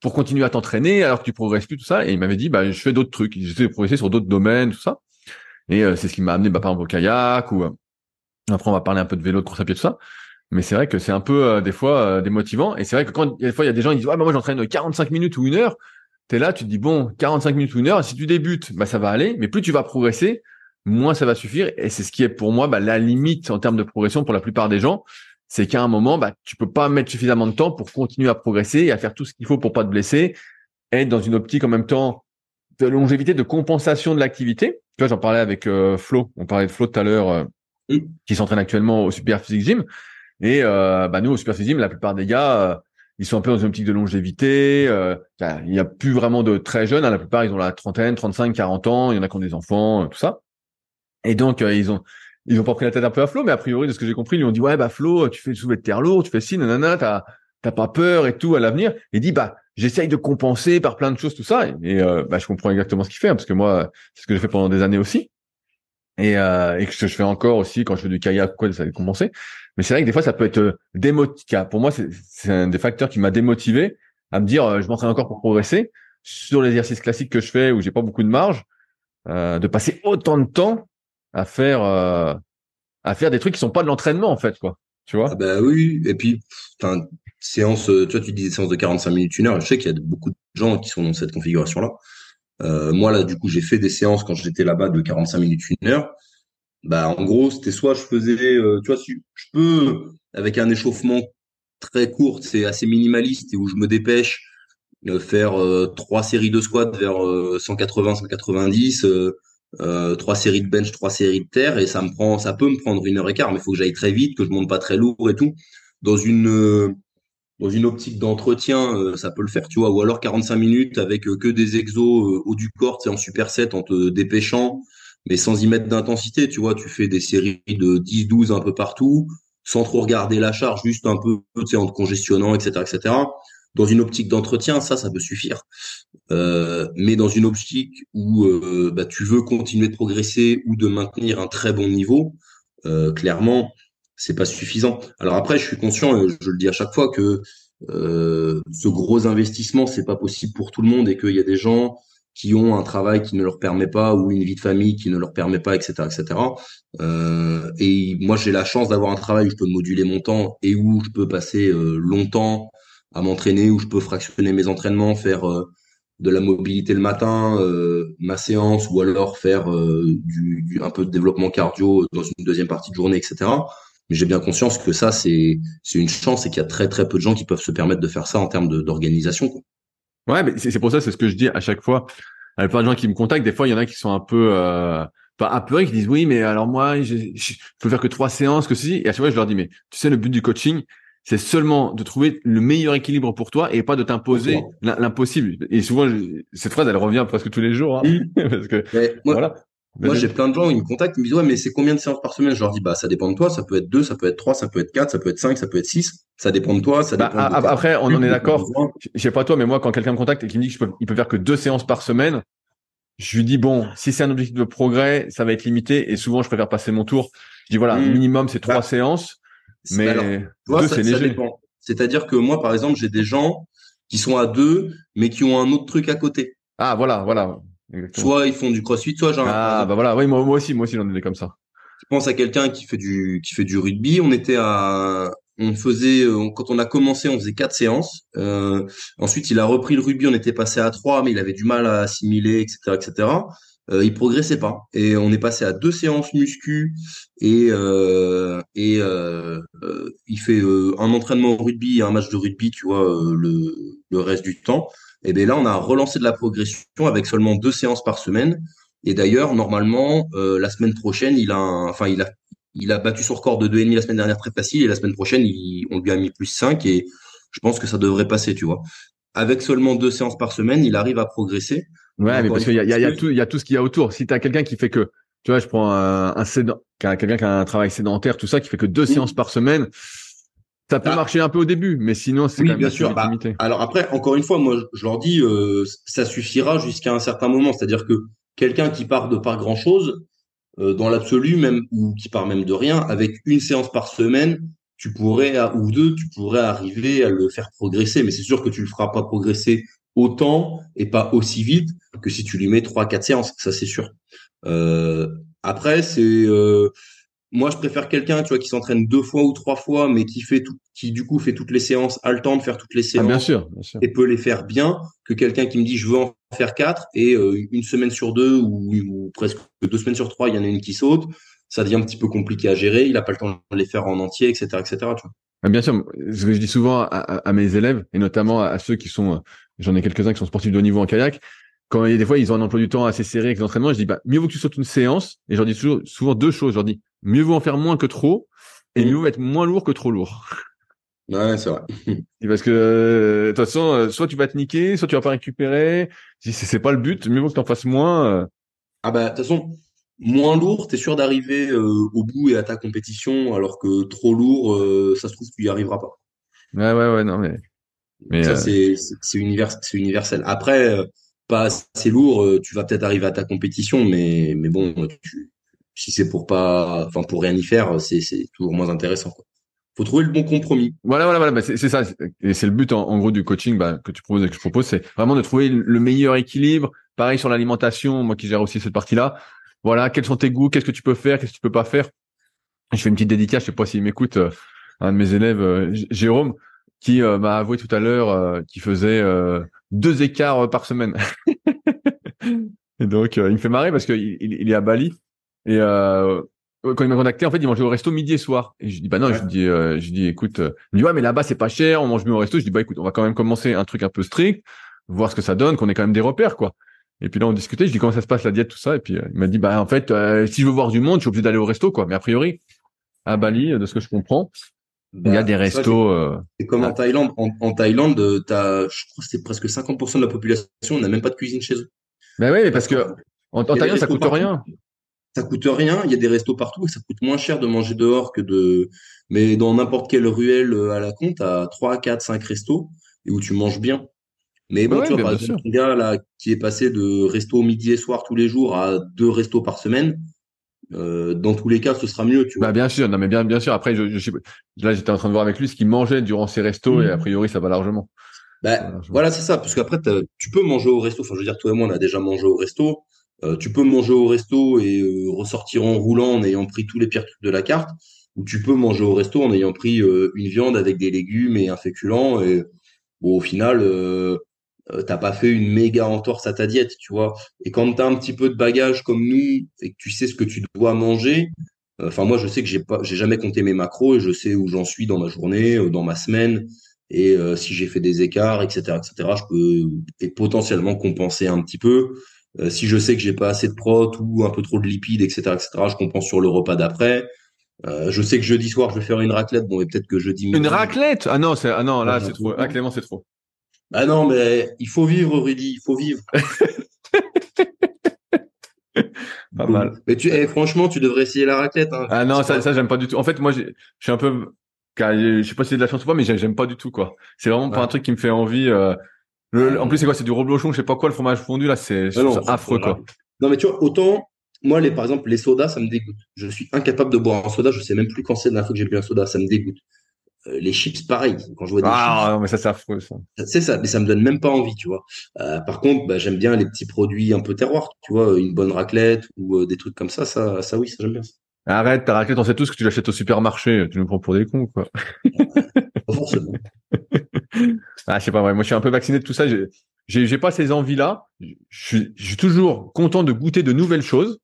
[SPEAKER 1] pour continuer à t'entraîner alors que tu progresses plus tout ça. Et il m'avait dit bah je fais d'autres trucs, j'essaie de progresser sur d'autres domaines tout ça. Et c'est ce qui m'a amené bah, par exemple au kayak ou après on va parler un peu de vélo, de course à pied tout ça. Mais c'est vrai que c'est un peu des fois démotivant. Et c'est vrai que quand des fois il y a des gens qui disent ah bah moi j'entraîne 45 minutes ou une heure. T'es là, tu te dis bon 45 minutes ou une heure. Si tu débutes, bah ça va aller. Mais plus tu vas progresser, moins ça va suffire. Et c'est ce qui est pour moi bah, la limite en termes de progression pour la plupart des gens. C'est qu'à un moment, bah, tu peux pas mettre suffisamment de temps pour continuer à progresser et à faire tout ce qu'il faut pour pas te blesser, être dans une optique en même temps de longévité, de compensation de l'activité. Tu vois, j'en parlais avec euh, Flo. On parlait de Flo tout à l'heure, euh, qui s'entraîne actuellement au Super Physique Gym. Et euh, bah, nous, au Super Physique Gym, la plupart des gars, ils sont un peu dans une optique de longévité. il n'y a plus vraiment de très jeunes. Hein. La plupart, ils ont la trentaine, 35, 40 ans. Il y en a qui ont des enfants, tout ça. Et donc, ils ont ils ont pas pris la tête un peu à Flo, mais a priori, de ce que j'ai compris, ils lui ont dit, ouais, bah, Flo, tu fais le soulevé de terre lourd, tu fais ci, nanana, t'as, t'as pas peur et tout à l'avenir. Il dit, bah, j'essaye de compenser par plein de choses, tout ça. Et, euh, bah, je comprends exactement ce qu'il fait, hein, parce que moi, c'est ce que j'ai fait pendant des années aussi. Et, euh, et que je fais encore aussi quand je fais du kayak, quoi, ça compenser. Mais c'est vrai que des fois, ça peut être démotivé. Pour moi, c'est, un des facteurs qui m'a démotivé à me dire, je m'entraîne encore pour progresser sur l'exercice classique que je fais où j'ai pas beaucoup de marge, de passer autant de temps à faire euh, à faire des trucs qui sont pas de l'entraînement en fait quoi. Tu vois?
[SPEAKER 2] Ah bah oui et puis séance euh, tu vois tu dis séance de 45 minutes une heure je sais qu'il y a beaucoup de gens qui sont dans cette configuration là Euh, moi là, du coup, j'ai fait des séances quand j'étais là-bas de 45 minutes, une heure. Bah, en gros, c'était soit je faisais, tu vois, je peux avec un échauffement très court, c'est assez minimaliste et où je me dépêche faire trois séries de squats vers 180, 190 euh, trois séries de bench, trois séries de terre, et ça me prend, ça peut me prendre une heure et quart, mais il faut que j'aille très vite, que je monte pas très lourd et tout. Dans une euh, dans une optique d'entretien, euh, ça peut le faire, tu vois, ou alors 45 minutes avec que des exos haut du corps, c'est en superset en te dépêchant, mais sans y mettre d'intensité, tu vois, tu fais des séries de 10, 12 un peu partout, sans trop regarder la charge, juste un peu, tu sais, en te congestionnant, etc., etc dans une optique d'entretien, ça, ça peut suffire. Euh, mais dans une optique où euh, bah, tu veux continuer de progresser ou de maintenir un très bon niveau, euh, clairement, c'est pas suffisant. Alors après, je suis conscient, je le dis à chaque fois, que ce gros investissement, c'est pas possible pour tout le monde et qu'il y a des gens qui ont un travail qui ne leur permet pas ou une vie de famille qui ne leur permet pas, etc., etc. et moi, j'ai la chance d'avoir un travail où je peux moduler mon temps et où je peux passer longtemps à m'entraîner où je peux fractionner mes entraînements, faire euh, de la mobilité le matin, euh, ma séance, ou alors faire euh, un peu de développement cardio dans une deuxième partie de journée, etc. Mais j'ai bien conscience que ça, c'est une chance et qu'il y a très très peu de gens qui peuvent se permettre de faire ça en termes d'organisation.
[SPEAKER 1] Ouais, mais c'est pour ça, c'est ce que je dis à chaque fois. Il y a plein de gens qui me contactent. Des fois, il y en a qui sont un peu pas peu qui disent oui, mais alors moi, je peux faire que trois séances, que ceci. Et à chaque fois, je leur dis mais tu sais, le but du coaching, c'est seulement de trouver le meilleur équilibre pour toi et pas de t'imposer l'impossible. Et souvent, cette phrase, elle revient presque tous les jours. Hein, parce que,
[SPEAKER 2] moi, voilà. Moi, j'ai plein de gens, ils me contactent, ils me disent, ouais, mais c'est combien de séances par semaine? Je leur dis, bah, ça dépend de toi. Ça peut être deux, ça peut être trois, ça peut être quatre, ça peut être cinq, ça peut être six. Ça dépend de toi. Ça
[SPEAKER 1] bah, dépend après, on en est d'accord. Je sais pas toi, mais moi, quand quelqu'un me contacte et qu'il me dit qu'il peut, il peut faire que deux séances par semaine, je lui dis, bon, si c'est un objectif de progrès, ça va être limité. Et souvent, je préfère passer mon tour. Je dis, voilà, mmh. minimum, c'est trois bah, séances. Mais deux, léger.
[SPEAKER 2] C'est-à-dire que moi, par exemple, j'ai des gens qui sont à deux, mais qui ont un autre truc à côté.
[SPEAKER 1] Ah, voilà, voilà.
[SPEAKER 2] Soit ils font du crossfit, soit genre.
[SPEAKER 1] Ah, bah voilà, oui, moi, moi aussi, moi aussi, j'en ai des comme ça.
[SPEAKER 2] Je pense à quelqu'un qui fait du, qui fait du rugby. On était à, on faisait, quand on a commencé, on faisait quatre séances. Euh, ensuite, il a repris le rugby, on était passé à trois, mais il avait du mal à assimiler, etc., etc euh, il progressait pas. Et on est passé à deux séances muscu et euh, et euh, euh il fait euh, un entraînement au rugby et un match de rugby, tu vois, le, le reste du temps. Et bien là, on a relancé de la progression avec seulement deux séances par semaine. Et d'ailleurs, normalement, la semaine prochaine, il a, enfin, il a, il a battu son record de 2,5 la semaine dernière très facile. Et la semaine prochaine, il, on lui a mis plus 5 et je pense que ça devrait passer, tu vois. Avec seulement deux séances par semaine, il arrive à progresser.
[SPEAKER 1] Ouais, mais parce qu'il y a, y, a, tout, il y a tout ce qu'il y a autour. Si tu as quelqu'un qui fait que, tu vois, je prends un, un quelqu'un qui a un travail sédentaire, tout ça, qui fait que deux séances par semaine, ça peut ah. marcher un peu au début, mais sinon c'est
[SPEAKER 2] oui, bien sûr. Bah, alors après, encore une fois, moi, je leur dis, euh, ça suffira jusqu'à un certain moment. C'est-à-dire que quelqu'un qui part de pas grand chose, euh, dans l'absolu, même ou qui part même de rien, avec une séance par semaine, tu pourrais ou deux, tu pourrais arriver à le faire progresser. Mais c'est sûr que tu le feras pas progresser autant et pas aussi vite que si tu lui mets trois quatre séances ça c'est sûr. Euh, après c'est euh, moi je préfère quelqu'un tu vois qui s'entraîne deux fois ou trois fois mais qui fait tout qui du coup fait toutes les séances a le temps de faire toutes les séances
[SPEAKER 1] ah, bien sûr, bien sûr,
[SPEAKER 2] et peut les faire bien que quelqu'un qui me dit je veux en faire quatre et euh, une semaine sur deux ou, ou, presque deux semaines sur trois il y en a une qui saute. Ça devient un petit peu compliqué à gérer. Il a pas le temps de les faire en entier etc etc tu vois.
[SPEAKER 1] Ah, Bien sûr, ce que je dis souvent à, à, mes élèves, et notamment à ceux qui sont j'en ai quelques-uns qui sont sportifs de haut niveau en kayak. Quand il y a des fois, ils ont un emploi du temps assez serré avec l'entraînement, je dis, bah, mieux vaut que tu sautes une séance. Et j'en dis toujours, souvent deux choses. Je leur dis, mieux vaut en faire moins que trop, et mieux vaut être moins lourd que trop lourd.
[SPEAKER 2] Ouais, c'est vrai.
[SPEAKER 1] Parce que, euh, de toute façon, euh, soit tu vas te niquer, soit tu vas pas récupérer. Si c'est pas le but, mieux vaut que tu en fasses moins. Euh.
[SPEAKER 2] Ah bah, de toute façon, moins lourd, tu es sûr d'arriver au bout et à ta compétition, alors que trop lourd, ça se trouve, tu y arriveras pas.
[SPEAKER 1] Ouais, ouais, ouais, non, mais
[SPEAKER 2] mais ça, euh, c'est universel. Après, euh, pas assez lourd, euh, tu vas peut-être arriver à ta compétition, mais, mais bon, tu, si c'est pour pas, enfin, pour rien y faire, c'est toujours moins intéressant. Quoi. Faut trouver le bon compromis.
[SPEAKER 1] Voilà, voilà, voilà. Bah, c'est ça. Et c'est le but, en, gros, du coaching bah, que tu proposes et que je propose, c'est vraiment de trouver le meilleur équilibre. Pareil sur l'alimentation, moi qui gère aussi cette partie-là. Voilà, quels sont tes goûts, qu'est-ce que tu peux faire, qu'est-ce que tu peux pas faire? Je fais une petite dédicace, je sais pas s'il m'écoute, un de mes élèves, Jérôme qui euh, m'a avoué tout à l'heure euh, qu'il faisait euh, deux écarts par semaine. Et donc, il me fait marrer parce qu'il il, est à Bali. Et euh, quand il m'a contacté, en fait, il mangeait au resto midi et soir. Et je dis, bah non, je dis, je dis, écoute, il me dit, ouais, mais là-bas, c'est pas cher, on mange mieux au resto. Je dis, bah écoute, on va quand même commencer un truc un peu strict, voir ce que ça donne, qu'on ait quand même des repères, quoi. Et puis là, on discutait, je dis, comment ça se passe la diète, tout ça. Et puis, il m'a dit, bah en fait, si je veux voir du monde, je suis obligé d'aller au resto, quoi. Mais a priori, à Bali, de ce que je comprends, il y a bah, des restos.
[SPEAKER 2] Euh... comme en Thaïlande. En, Thaïlande, as, je crois que c'est presque 50% de la population n'a même pas de cuisine chez eux.
[SPEAKER 1] Ben oui, parce que en, Thaïlande, ça coûte rien.
[SPEAKER 2] Ça coûte rien. Il y a des restos partout et ça coûte moins cher de manger dehors que de. Mais dans n'importe quelle ruelle euh, à la con, à 3, 4, 5 restos et où tu manges bien. Mais bon, tu vois, par exemple, un gars là qui est passé de resto midi et soir tous les jours à deux restos par semaine, euh, dans tous les cas, ce sera mieux, tu vois.
[SPEAKER 1] Bah bien sûr, non mais bien bien sûr. Après, je, je là j'étais en train de voir avec lui ce qu'il mangeait durant ses restos et a mmh. priori ça va largement.
[SPEAKER 2] Bah, voilà, c'est ça, parce qu'après tu peux manger au resto. Enfin, je veux dire, toi et moi, on a déjà mangé au resto. Euh, tu peux manger au resto et euh, ressortir en roulant en ayant pris tous les pires trucs de la carte, ou tu peux manger au resto en ayant pris euh, une viande avec des légumes et un féculent. Et bon, au final, euh, t'as pas fait une méga entorse à ta diète, tu vois. Et quand t'as un petit peu de bagage comme nous et que tu sais ce que tu dois manger, euh, enfin moi je sais que j'ai pas, j'ai jamais compté mes macros et je sais où j'en suis dans ma journée, euh, dans ma semaine et si j'ai fait des écarts, etc., etc. Je peux et potentiellement compenser un petit peu. si je sais que j'ai pas assez de prot ou un peu trop de lipides, etc., etc. Je compense sur le repas d'après. je sais que jeudi soir je vais faire une raclette. Bon, et peut-être que jeudi.
[SPEAKER 1] Une raclette? Ah non, c'est ah non là c'est trop. Ah Clément c'est trop.
[SPEAKER 2] Ah non, mais il faut vivre, Rudy, il faut vivre.
[SPEAKER 1] pas mal.
[SPEAKER 2] Mais tu, eh, franchement, tu devrais essayer la raclette. Hein.
[SPEAKER 1] Ah non, ça, ça j'aime pas du tout. En fait, moi, je suis un peu, je sais pas si c'est de la chance ou pas, mais j'aime pas du tout quoi. C'est vraiment pas un truc qui me fait envie. Euh, en plus, c'est quoi C'est du reblochon, je sais pas quoi, le fromage fondu là, c'est affreux quoi.
[SPEAKER 2] Non, mais tu vois, autant moi, les, par exemple, les sodas, ça me dégoûte. Je suis incapable de boire un soda. Je sais même plus quand c'est la dernière fois que j'ai bu un soda. Ça me dégoûte. Euh, les chips, pareil. Quand je vois des
[SPEAKER 1] ah, non, mais ça, c'est affreux, ça.
[SPEAKER 2] C'est ça, mais ça me donne même pas envie, tu vois. Euh, par contre, bah, j'aime bien les petits produits un peu terroir, tu vois, une bonne raclette ou euh, des trucs comme ça, ça, ça oui, ça j'aime bien.
[SPEAKER 1] Arrête, ta raclette, on sait tous que tu l'achètes au supermarché. Tu nous prends pour des cons, quoi.
[SPEAKER 2] pas forcément.
[SPEAKER 1] ah, je sais pas, vrai. moi, je suis un peu vacciné de tout ça. J'ai, j'ai pas ces envies-là. Je suis, toujours content de goûter de nouvelles choses.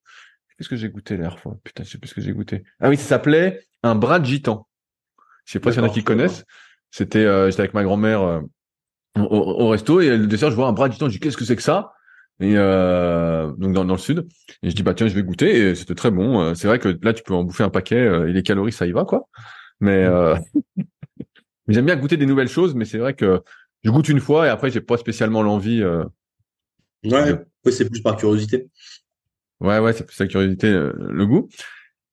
[SPEAKER 1] Qu'est-ce que j'ai goûté la dernière fois? Putain, je sais plus ce que j'ai goûté. Ah oui, ça s'appelait un bras de gitan. Je sais pas s'il y en a qui connaissent. C'était, euh, j'étais avec ma grand-mère euh, au, resto et le dessert, je vois un bras du temps. Je dis qu'est-ce que c'est que ça? Et euh, donc dans, dans, le sud. Et je dis bah tiens, je vais goûter. Et c'était très bon. Euh, c'est vrai que là, tu peux en bouffer un paquet et les calories, ça y va quoi. Mais j'aime bien goûter des nouvelles choses. Mais c'est vrai que je goûte une fois et après, j'ai pas spécialement l'envie.
[SPEAKER 2] ouais, c'est plus par curiosité.
[SPEAKER 1] Ouais, ouais, c'est plus la curiosité, le goût.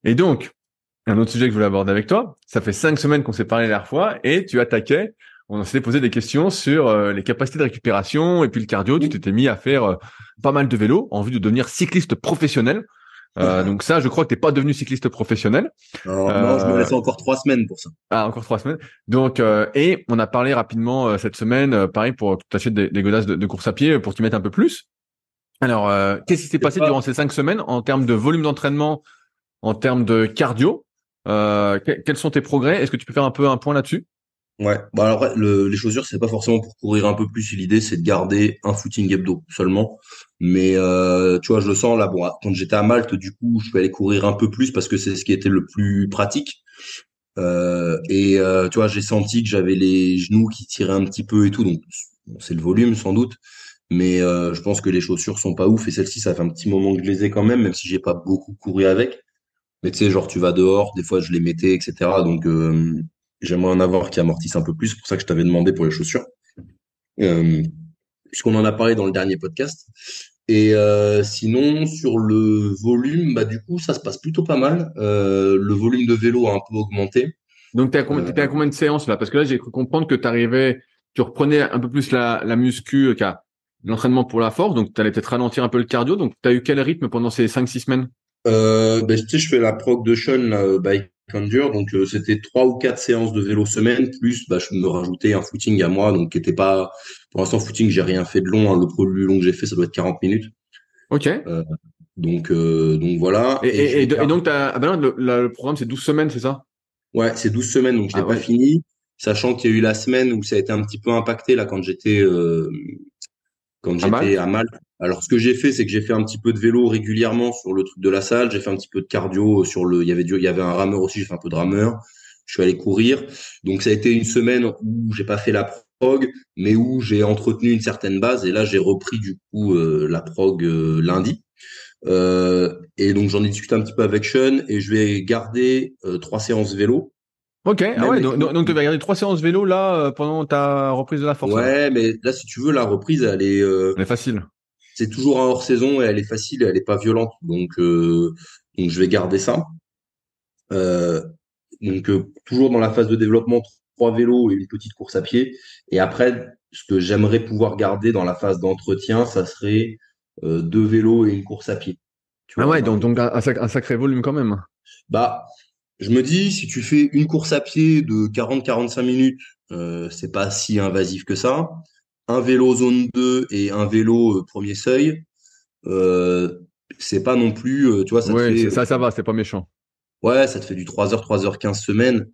[SPEAKER 1] Et donc, un autre sujet que je voulais aborder avec toi. Ça fait cinq semaines qu'on s'est parlé la dernière fois et tu attaquais. On s'était posé des questions sur euh, les capacités de récupération et puis le cardio. Tu t'étais mis à faire euh, pas mal de vélo en vue de devenir cycliste professionnel. Euh, donc ça, je crois que t'es pas devenu cycliste professionnel.
[SPEAKER 2] non, je me laisse encore trois semaines pour ça.
[SPEAKER 1] Ah, encore trois semaines. Donc et on a parlé rapidement cette semaine, pareil pour t'achètes des, des godasses de, de, course à pied pour t'y mettre un peu plus. Alors, qu'est-ce qui s'est passé durant ces cinq semaines en termes de volume d'entraînement, en termes de cardio? Euh, quels sont tes progrès? Est-ce que tu peux faire un peu un point là-dessus?
[SPEAKER 2] Ouais, bah alors le, les chaussures c'est pas forcément pour courir un peu plus. L'idée c'est de garder un footing hebdo seulement. Mais euh, tu vois, je le sens là. Bon, quand j'étais à Malte, du coup, je suis allé courir un peu plus parce que c'est ce qui était le plus pratique. Euh, et euh, tu vois, j'ai senti que j'avais les genoux qui tiraient un petit peu et tout. Donc c'est le volume sans doute. Mais euh, je pense que les chaussures sont pas ouf et celles-ci ça fait un petit moment que je les ai quand même, même si j'ai pas beaucoup couru avec. Mais tu sais, genre, tu vas dehors, des fois, je les mettais, etc. Donc, euh, j'aimerais en avoir qui amortissent un peu plus. C'est pour ça que je t'avais demandé pour les chaussures. Euh, puisqu'on en a parlé dans le dernier podcast. Et euh, sinon, sur le volume, bah, du coup, ça se passe plutôt pas mal. le volume de vélo a un peu augmenté.
[SPEAKER 1] Donc, tu combien, à combien de séances là? Parce que là, j'ai cru comprendre que tu arrivais, tu reprenais un peu plus la, la muscu, l'entraînement pour la force. Donc, tu allais peut-être ralentir un peu le cardio. Donc, tu as eu quel rythme pendant ces 5-6 semaines?
[SPEAKER 2] Euh, ben, tu sais, je fais la prog de Sean, là, Bike Endure, donc euh, c'était trois ou quatre séances de vélo semaine, plus bah, je me rajoutais un footing à moi, donc qui était pas, pour l'instant footing, j'ai rien fait de long, hein, le plus long que j'ai fait, ça doit être 40 minutes.
[SPEAKER 1] Ok. Euh,
[SPEAKER 2] donc, euh, donc voilà.
[SPEAKER 1] Et, et, et, donc, ah ben le, le, programme, c'est 12 semaines, c'est ça?
[SPEAKER 2] Ouais, c'est 12 semaines, donc je l'ai ah pas fini, sachant qu'il y a eu la semaine où ça a été un petit peu impacté, là, quand j'étais, euh, quand j'étais à Malte, Alors, ce que j'ai fait, c'est que j'ai fait un petit peu de vélo régulièrement sur le truc de la salle. J'ai fait un petit peu de cardio sur le. Il y avait du, il y avait un rameur aussi. J'ai fait un peu de rameur. Je suis allé courir. Donc, ça a été une semaine où j'ai pas fait la prog, mais où j'ai entretenu une certaine base. Et là, j'ai repris du coup euh, la prog euh, lundi. Euh, et donc, j'en ai discuté un petit peu avec Sean et je vais garder trois séances vélo.
[SPEAKER 1] Ok, ah ouais, donc, donc, tu vas garder trois séances vélo là pendant ta reprise de la force.
[SPEAKER 2] Ouais, mais là, si tu veux, la reprise, elle est.
[SPEAKER 1] elle est facile
[SPEAKER 2] c'est toujours un hors saison et elle est facile, elle est pas violente, donc euh, donc je vais garder ça. Euh, donc euh, toujours dans la phase de développement, trois vélos et une petite course à pied. Et après, ce que j'aimerais pouvoir garder dans la phase d'entretien, ça serait deux vélos et une course à pied.
[SPEAKER 1] ah ouais, donc, donc un, sacré volume quand même.
[SPEAKER 2] Bah, je me dis, si tu fais une course à pied de 40-45 minutes, euh, c'est pas si invasif que ça un vélo zone 2 et un vélo euh, premier seuil, euh, c'est pas non plus, euh, tu vois, ça
[SPEAKER 1] fait, ça, ça va, c'est pas méchant.
[SPEAKER 2] Ouais, ça te fait du 3h, 3h15 semaine.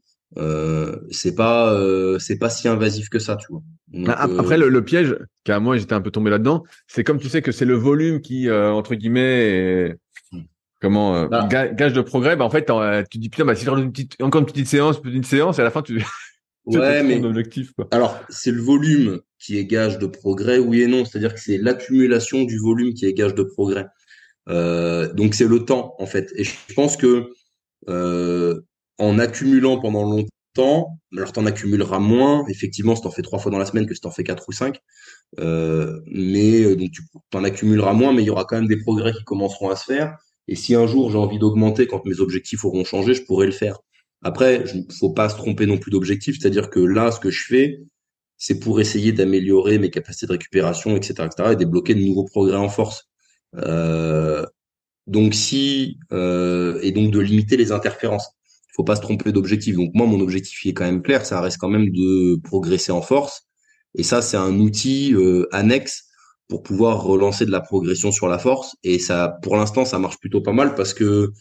[SPEAKER 2] c'est pas c'est pas si invasif que ça, tu vois.
[SPEAKER 1] Ah, après le, piège, car moi j'étais un peu tombé là-dedans, c'est comme tu sais que c'est le volume qui entre guillemets hmm. comment bah. gage de progrès, bah en fait tu dis putain bah si je une petite encore une petite séance, petite séance et à la fin tu
[SPEAKER 2] Ouais, mais objectif, quoi. alors c'est le volume qui est gage de progrès, oui et non. C'est-à-dire que c'est l'accumulation du volume qui est gage de progrès. Euh, donc c'est le temps en fait. Et je pense que euh, en accumulant pendant longtemps, alors t'en accumuleras moins, effectivement, si t'en fais trois fois dans la semaine que si t'en fais quatre ou cinq. Euh, mais donc tu t'en accumuleras moins, mais il y aura quand même des progrès qui commenceront à se faire. Et si un jour j'ai envie d'augmenter quand mes objectifs auront changé, je pourrai le faire. Après, il faut pas se tromper non plus d'objectif, c'est-à-dire que là, ce que je fais, c'est pour essayer d'améliorer mes capacités de récupération, etc., etc., et débloquer de nouveaux progrès en force. Euh, donc si euh, et donc de limiter les interférences. Il faut pas se tromper d'objectif. Donc moi, mon objectif est quand même clair, ça reste quand même de progresser en force. Et ça, c'est un outil euh, annexe pour pouvoir relancer de la progression sur la force. Et ça, pour l'instant, ça marche plutôt pas mal parce que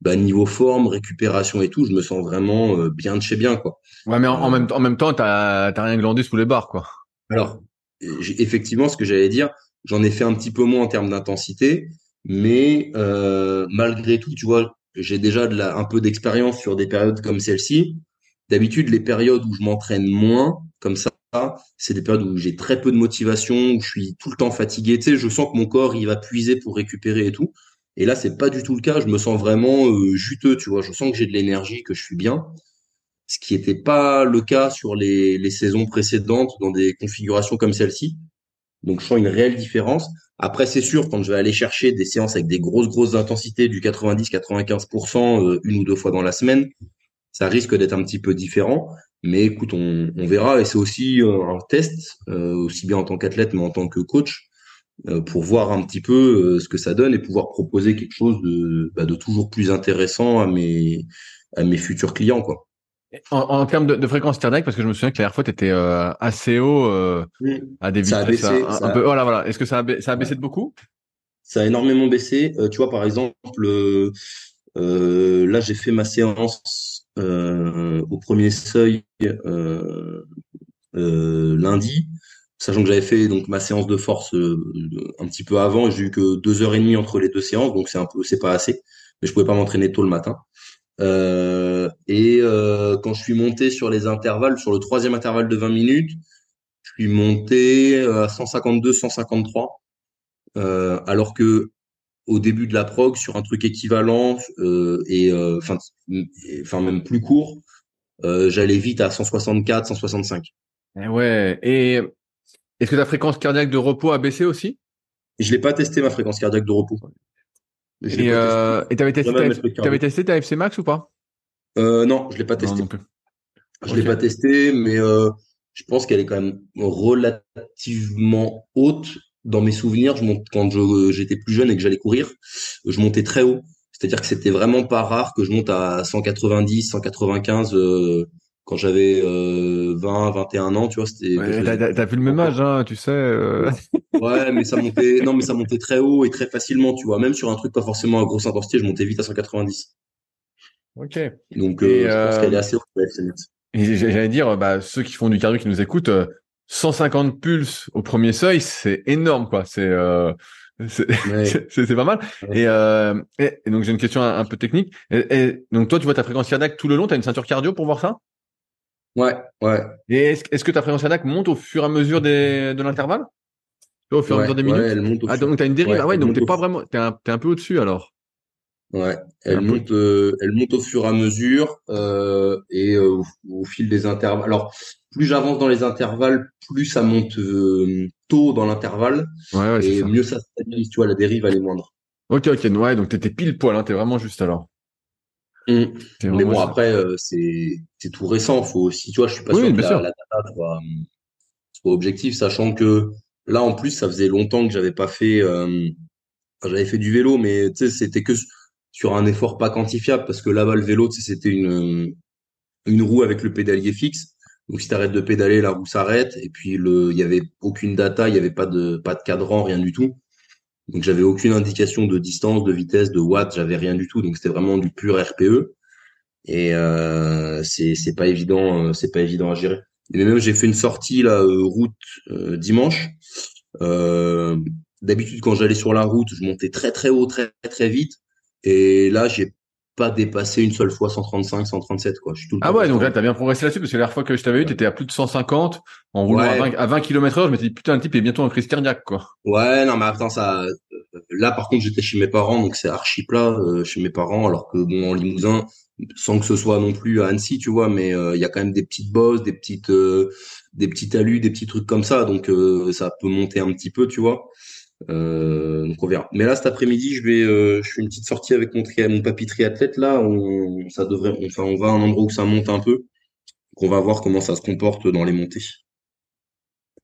[SPEAKER 2] bah, niveau forme, récupération et tout, je me sens vraiment euh, bien de chez bien, quoi.
[SPEAKER 1] Ouais, mais en, même, en même temps, t'as rien glandé sous les barres, quoi.
[SPEAKER 2] Alors, effectivement, ce que j'allais dire, j'en ai fait un petit peu moins en termes d'intensité, mais euh, malgré tout, tu vois, j'ai déjà de la, un peu d'expérience sur des périodes comme celle-ci. D'habitude, les périodes où je m'entraîne moins, comme ça, c'est des périodes où j'ai très peu de motivation, où je suis tout le temps fatigué. Tu sais, je sens que mon corps, il va puiser pour récupérer et tout. Et là, c'est pas du tout le cas. Je me sens vraiment euh, juteux, tu vois. Je sens que j'ai de l'énergie, que je suis bien. Ce qui n'était pas le cas sur les, les saisons précédentes dans des configurations comme celle-ci. Donc, je sens une réelle différence. Après, c'est sûr, quand je vais aller chercher des séances avec des grosses, grosses intensités du 90-95% euh, une ou deux fois dans la semaine, ça risque d'être un petit peu différent. Mais écoute, on, on verra. Et c'est aussi euh, un test, aussi bien en tant qu'athlète, mais en tant que coach. Euh, pour voir un petit peu euh, ce que ça donne et pouvoir proposer quelque chose de, bah, de toujours plus intéressant à mes, à mes futurs clients. Quoi.
[SPEAKER 1] En, en termes de, de, fréquence cardiaque, parce que je me souviens que la dernière fois, tu étais euh, assez haut à des vitesses un, peu. Voilà, voilà. Est-ce que ça a, ça a baissé de beaucoup?
[SPEAKER 2] Ça a énormément baissé. tu vois, par exemple, là, j'ai fait ma séance au premier seuil lundi sachant que j'avais fait donc ma séance de force euh, un petit peu avant, j'ai eu que deux heures et demie entre les deux séances, donc c'est un peu, c'est pas assez, mais je pouvais pas m'entraîner tôt le matin. Euh, et euh, quand je suis monté sur les intervalles, sur le troisième intervalle de 20 minutes, je suis monté à 152, 153, alors que au début de la prog, sur un truc équivalent et enfin, même plus court, j'allais vite à 164, 165.
[SPEAKER 1] Et ouais. Et est-ce que ta fréquence cardiaque de repos a baissé aussi?
[SPEAKER 2] Je l'ai pas testé ma fréquence cardiaque de repos.
[SPEAKER 1] et euh, tu avais testé, ta, testé ta FC Max ou pas?
[SPEAKER 2] Euh, Non, je l'ai pas testé. Non, je l'ai pas testé, mais euh, je pense qu'elle est quand même relativement haute dans mes souvenirs. Je monte quand j'étais plus jeune et que j'allais courir, je montais très haut. C'est-à-dire que c'était vraiment pas rare que je monte à 190, 195 quand j'avais euh, 20, 21 ans, tu vois, c'était.
[SPEAKER 1] Ouais, t'as, plus le même âge, hein, tu sais. Euh...
[SPEAKER 2] ouais, mais ça montait, non, mais ça montait très haut et très facilement, tu vois. Même sur un truc pas forcément à grosse intensité, je montais vite à 190.
[SPEAKER 1] Ok.
[SPEAKER 2] Donc, euh, je pense qu'elle est assez haute.
[SPEAKER 1] Et j'allais dire, bah, ceux qui font du cardio qui nous écoutent, 150 euh, pulses au premier seuil, c'est énorme, quoi. C'est, euh, c'est pas mal. Et, euh, et, donc j'ai une question un, peu technique. Et, donc toi, tu vois ta fréquence cardiaque tout le long. Tu as une ceinture cardio pour voir ça?
[SPEAKER 2] Ouais, ouais.
[SPEAKER 1] Et est-ce que ta fréquence cardiaque monte au fur et à mesure des, de l'intervalle? Au fur et à mesure des minutes?
[SPEAKER 2] ouais, elle monte
[SPEAKER 1] Ah donc t'as une dérive. ah ouais, donc t'es pas vraiment. T'es un, es un peu au-dessus alors.
[SPEAKER 2] Ouais, elle monte, euh, elle monte au fur et à mesure euh, et euh, au, fil des intervalles. Alors, plus j'avance dans les intervalles, plus ça monte tôt dans l'intervalle
[SPEAKER 1] ouais, ouais,
[SPEAKER 2] et mieux ça stabilise. Tu vois, la dérive elle est moindre.
[SPEAKER 1] Ok, ok, ouais, donc t'étais pile poil, hein, t'es vraiment juste alors.
[SPEAKER 2] Mmh. Mais bon, après, c'est c'est tout récent. Faut aussi, tu vois, je suis pas sûr que la, la, data soit, soit objective, sachant que là, en plus, ça faisait longtemps que j'avais pas fait. j'avais fait du vélo, mais tu sais, c'était que sur un effort pas quantifiable parce que là-bas le vélo c'était une une roue avec le pédalier fixe donc si tu arrêtes de pédaler la roue s'arrête et puis le il y avait aucune data il y avait pas de pas de cadran rien du tout donc j'avais aucune indication de distance de vitesse de watts j'avais rien du tout. Donc c'était vraiment du pur RPE et euh, c'est pas évident euh, c'est pas évident à gérer. Et même j'ai fait une sortie là euh, route euh, dimanche. D'habitude quand j'allais sur la route je montais très très haut très très vite. Et là, j'ai pas dépassé une seule fois 135, 137 quoi. Je suis tout
[SPEAKER 1] ah ouais, donc là t'as bien progressé là-dessus parce que la dernière fois que je t'avais eu, t'étais à plus de 150 en roulant à, 20, à 20 km heure. Je m'étais dit putain le type est bientôt en crise cardiaque quoi.
[SPEAKER 2] Ouais, non mais attends ça. Euh, là par contre j'étais chez mes parents donc c'est archi plat euh, chez mes parents alors que bon en Limousin sans que ce soit non plus à Annecy tu vois mais euh, il y a quand même des petites bosses, des petites des petits talus, des petits trucs comme ça donc ça peut monter un petit peu tu vois. Euh, donc on verra. Mais là cet après-midi, je vais, euh, je fais une petite sortie avec mon, papy triathlète là. On, ça devrait, enfin on va à un endroit où ça monte un peu. Donc on va voir comment ça se comporte dans les montées.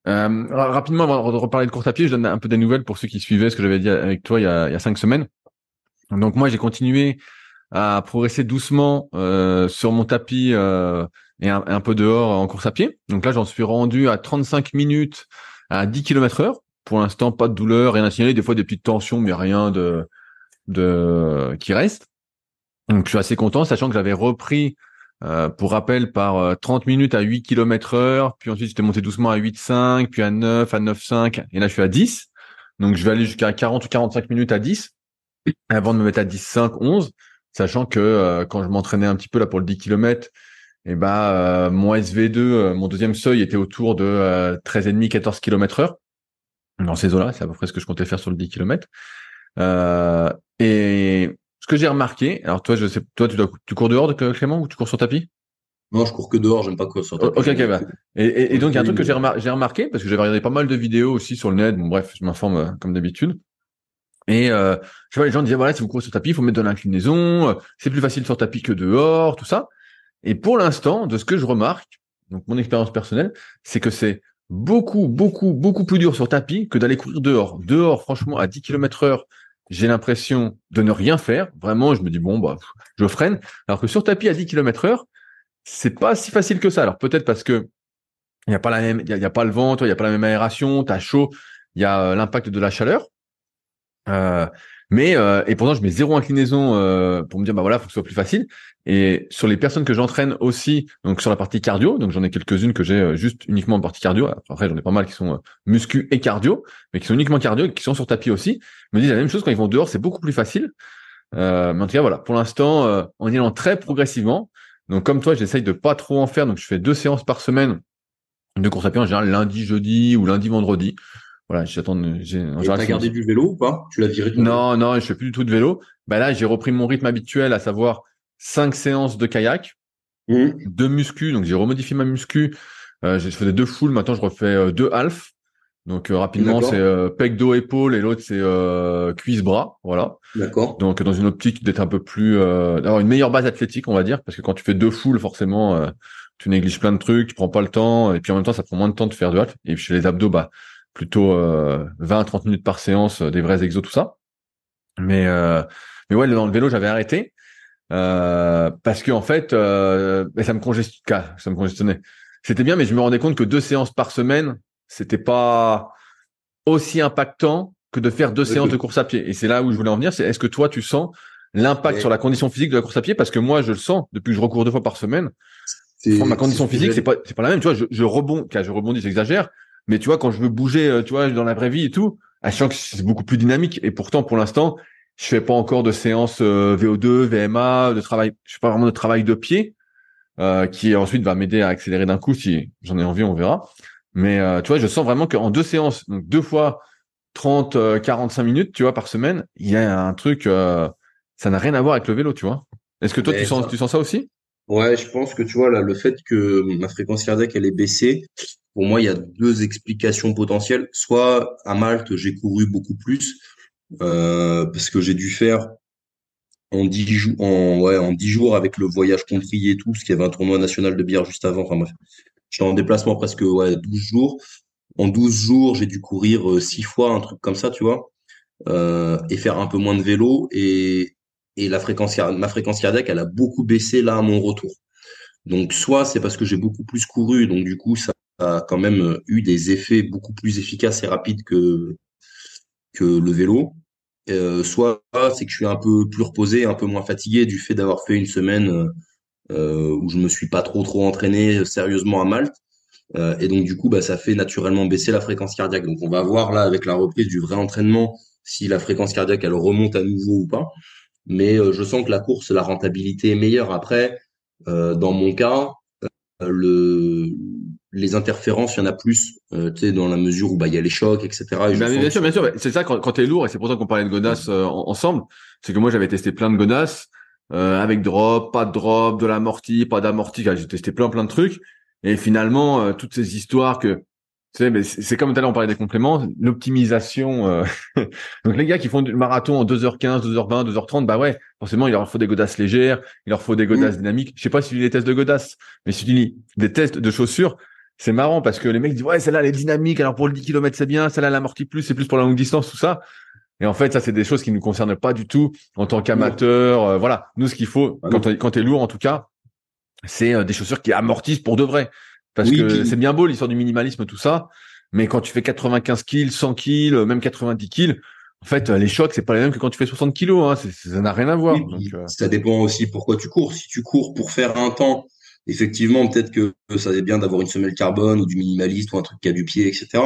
[SPEAKER 1] Euh, rapidement, avant de reparler de course à pied, je donne un peu des nouvelles pour ceux qui suivaient ce que j'avais dit avec toi il y a, il y a cinq semaines. Donc moi, j'ai continué à progresser doucement euh, sur mon tapis euh, et un, un, peu dehors en course à pied. Donc là, j'en suis rendu à 35 minutes à 10 km heure pour l'instant, pas de douleur, rien à signaler. Des fois, des petites tensions, mais rien de, de qui reste. Donc, je suis assez content, sachant que j'avais repris, euh, pour rappel, par 30 euh, minutes à 8 km heure, puis ensuite j'étais monté doucement à 8,5, puis à 9, à 9,5, et là je suis à 10. Donc, je vais aller jusqu'à 40 ou 45 minutes à 10, avant de me mettre à 10,5, 11, sachant que euh, quand je m'entraînais un petit peu là pour le 10 km, et bah mon SV2, mon deuxième seuil était autour de 13,5, 14 km heure dans ces eaux-là. C'est à peu près ce que je comptais faire sur le 10 km. Euh, et ce que j'ai remarqué, alors toi, je sais, toi, tu, dois, tu cours dehors, Clément, ou tu cours sur tapis?
[SPEAKER 2] Non, je cours que dehors. J'aime pas courir sur tapis.
[SPEAKER 1] Ok, ok. Bah. Et, et, donc, il y a un truc que j'ai remarqué, parce que j'avais regardé pas mal de vidéos aussi sur le net. Bon, bref, je m'informe euh, comme d'habitude. Et euh, je vois les gens disaient voilà si vous courez sur tapis il faut mettre de l'inclinaison euh, c'est plus facile sur tapis que dehors tout ça et pour l'instant de ce que je remarque donc mon expérience personnelle c'est que c'est beaucoup, beaucoup, beaucoup plus dur sur tapis que d'aller courir dehors. Dehors, franchement, à 10 km heure, j'ai l'impression de ne rien faire. Vraiment, je me dis, bon, bah, je freine. Alors que sur tapis à 10 km heure, c'est pas si facile que ça. Alors peut-être parce que il n'y a pas la même, il y, a, pas le vent, il n'y a pas la même aération, t'as chaud, il y a euh, l'impact de la chaleur. Euh, mais euh, et pourtant je mets zéro inclinaison euh, pour me dire bah voilà faut que ce soit plus facile. Et sur les personnes que j'entraîne aussi, donc sur la partie cardio, donc j'en ai quelques-unes que j'ai euh, juste uniquement en partie cardio. Après j'en ai pas mal qui sont muscu et cardio, mais qui sont uniquement cardio et qui sont sur tapis aussi. me disent la même chose quand ils vont dehors, c'est beaucoup plus facile. mais en tout cas voilà, pour l'instant en y allant très progressivement. Donc comme toi, j'essaye de pas trop en faire, donc je fais deux séances par semaine de course à pied en général lundi, jeudi ou lundi, vendredi. Voilà, j'attends.
[SPEAKER 2] T'as gardé du vélo ou pas? Tu l'as viré
[SPEAKER 1] Non, non, je fais plus du tout de vélo. Bah là, j'ai repris mon rythme habituel, à savoir cinq séances de kayak, mmh. deux muscu. Donc j'ai remodifié ma muscu. Euh, je faisais deux full. Maintenant, je refais euh, deux half. Donc euh, rapidement, c'est euh, pec dos épaule et l'autre c'est cuisse bras, voilà.
[SPEAKER 2] D'accord.
[SPEAKER 1] Donc dans une optique d'être un peu plus, d'avoir une meilleure base athlétique, on va dire, parce que quand tu fais deux full, forcément, tu négliges plein de trucs, tu prends pas le temps, et puis en même temps, ça prend moins de temps de faire de half. Et puis chez les abdos, bah plutôt euh, 20-30 minutes par séance, euh, des vrais exos, tout ça. Mais euh, mais ouais, dans le vélo, j'avais arrêté euh, parce que en fait, euh, ça me congestionnait. Ça me congestionnait. C'était bien, mais je me rendais compte que deux séances par semaine, c'était pas aussi impactant que de faire deux séances de course à pied. Et c'est là où je voulais en venir. C'est est-ce que toi, tu sens l'impact sur la condition physique de la course à pied? Parce que moi, je le sens depuis que je recours deux fois par semaine. Ma condition physique, c'est pas, c'est pas la même. Tu vois, je, je rebondis, je rebondis, j'exagère. Mais tu vois, quand je veux bouger, euh, tu vois, dans la vraie vie et tout, ah, je sens que c'est beaucoup plus dynamique. Et pourtant, pour l'instant, je fais pas encore de séance euh, VO2, VMA, de travail. Je fais pas vraiment de travail de pied, euh, qui ensuite va m'aider à accélérer d'un coup. Si j'en ai envie, on verra. Mais euh, tu vois, je sens vraiment qu'en deux séances, donc deux fois 30, 45 minutes, tu vois, par semaine, il y a un truc. ça n'a rien à voir avec le vélo, tu vois. Est-ce que toi, tu sens, tu sens ça aussi?
[SPEAKER 2] Ouais, je pense que tu vois là, le fait que ma fréquence cardiaque elle est baissée, pour moi, il y a deux explications potentielles. Soit à Malte, j'ai couru beaucoup plus euh, parce que j'ai dû faire en dix jours, en, ouais, en dix jours avec le voyage compris et tout, parce qu'il y avait un tournoi national de bière juste avant. Enfin bref, j'étais en déplacement presque ouais 12 jours. En 12 jours, j'ai dû courir euh, six fois, un truc comme ça, tu vois, euh, et faire un peu moins de vélo. Et, et la fréquence, ma fréquence cardiaque, elle a beaucoup baissé là à mon retour. Donc soit c'est parce que j'ai beaucoup plus couru, donc du coup ça a quand même euh, eu des effets beaucoup plus efficaces et rapides que que le vélo. Euh, soit c'est que je suis un peu plus reposé, un peu moins fatigué du fait d'avoir fait une semaine euh, euh où je me suis pas trop trop entraîné sérieusement à Malte. Euh, et donc du coup, bah, ça fait naturellement baisser la fréquence cardiaque. Donc on va voir là avec la reprise du vrai entraînement si la fréquence cardiaque elle remonte à nouveau ou pas. Mais je sens que la course, la rentabilité est meilleure. Après, dans mon cas, le les interférences, il y en a plus, euh, tu sais, dans la mesure où bah il y a les chocs, etc.
[SPEAKER 1] Et bah, bien sûr, bien sûr. C'est ça quand, quand t'es lourd, et c'est pour ça qu'on parlait de godasses euh, ensemble. C'est que moi j'avais testé plein de godasses euh, avec drop, pas de drop, de l'amorti, pas d'amorti. J'ai testé plein plein de trucs. Et finalement, euh, toutes ces histoires que tu sais, mais c'est comme tout à l'heure on parlait des compléments, l'optimisation. Euh, donc les gars qui font du marathon en 2h15, 2h20, 2h30, bah ouais, forcément il leur faut des godasses légères, il leur faut des godasses dynamiques. Je sais pas si tu lis les tests de godasses, mais si tu lis des tests de chaussures, c'est marrant parce que les mecs disent ouais celle-là elle est dynamique alors pour le 10 km c'est bien celle-là l'amortit plus c'est plus pour la longue distance tout ça et en fait ça c'est des choses qui nous concernent pas du tout en tant qu'amateur euh, voilà nous ce qu'il faut ah quand quand t'es lourd en tout cas c'est euh, des chaussures qui amortissent pour de vrai parce que c'est bien beau l'histoire du minimalisme tout ça mais quand tu fais 95 kills 100 kills même 90 kills en fait, les chocs, c'est pas les mêmes que quand tu fais 60 kilos. Hein. ça n'a rien à voir.
[SPEAKER 2] Euh. Ça dépend aussi pourquoi tu cours. Si tu cours pour faire un temps effectivement, peut-être que ça est bien d'avoir une semelle carbone ou du minimaliste ou un truc qui a du pied, etc.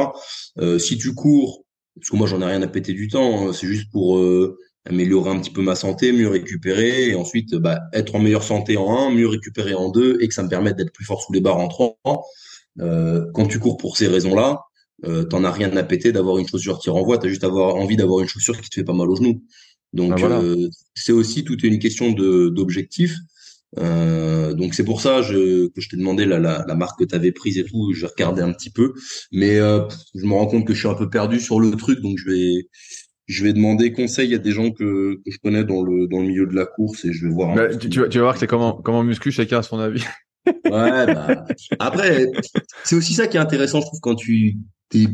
[SPEAKER 2] Euh, si tu cours, parce que moi j'en ai rien à péter du temps, hein, c'est juste pour euh, améliorer un petit peu ma santé, mieux récupérer, et ensuite bah, être en meilleure santé en un, mieux récupérer en deux, et que ça me permette d'être plus fort sous les barres en trois. Euh, quand tu cours pour ces raisons-là, euh, t'en as rien à péter d'avoir une chaussure qui renvoie, t'as juste avoir envie d'avoir une chaussure qui te fait pas mal aux genoux. Donc ah, euh, c'est aussi toute une question de d'objectif. Euh, donc c'est pour ça je, que je t'ai demandé la, la, la, marque que tu avais prise et tout. Je regardais un petit peu, mais euh, je me rends compte que je suis un peu perdu sur le truc, donc je vais je vais demander conseil à des gens que, que je connais dans le dans le milieu de la course et je vais voir.
[SPEAKER 1] Bah, tu, tu, vas, tu vas voir que c'est comment comment muscu chacun a son avis.
[SPEAKER 2] ouais, bah, après, c'est aussi ça qui est intéressant, je trouve, quand tu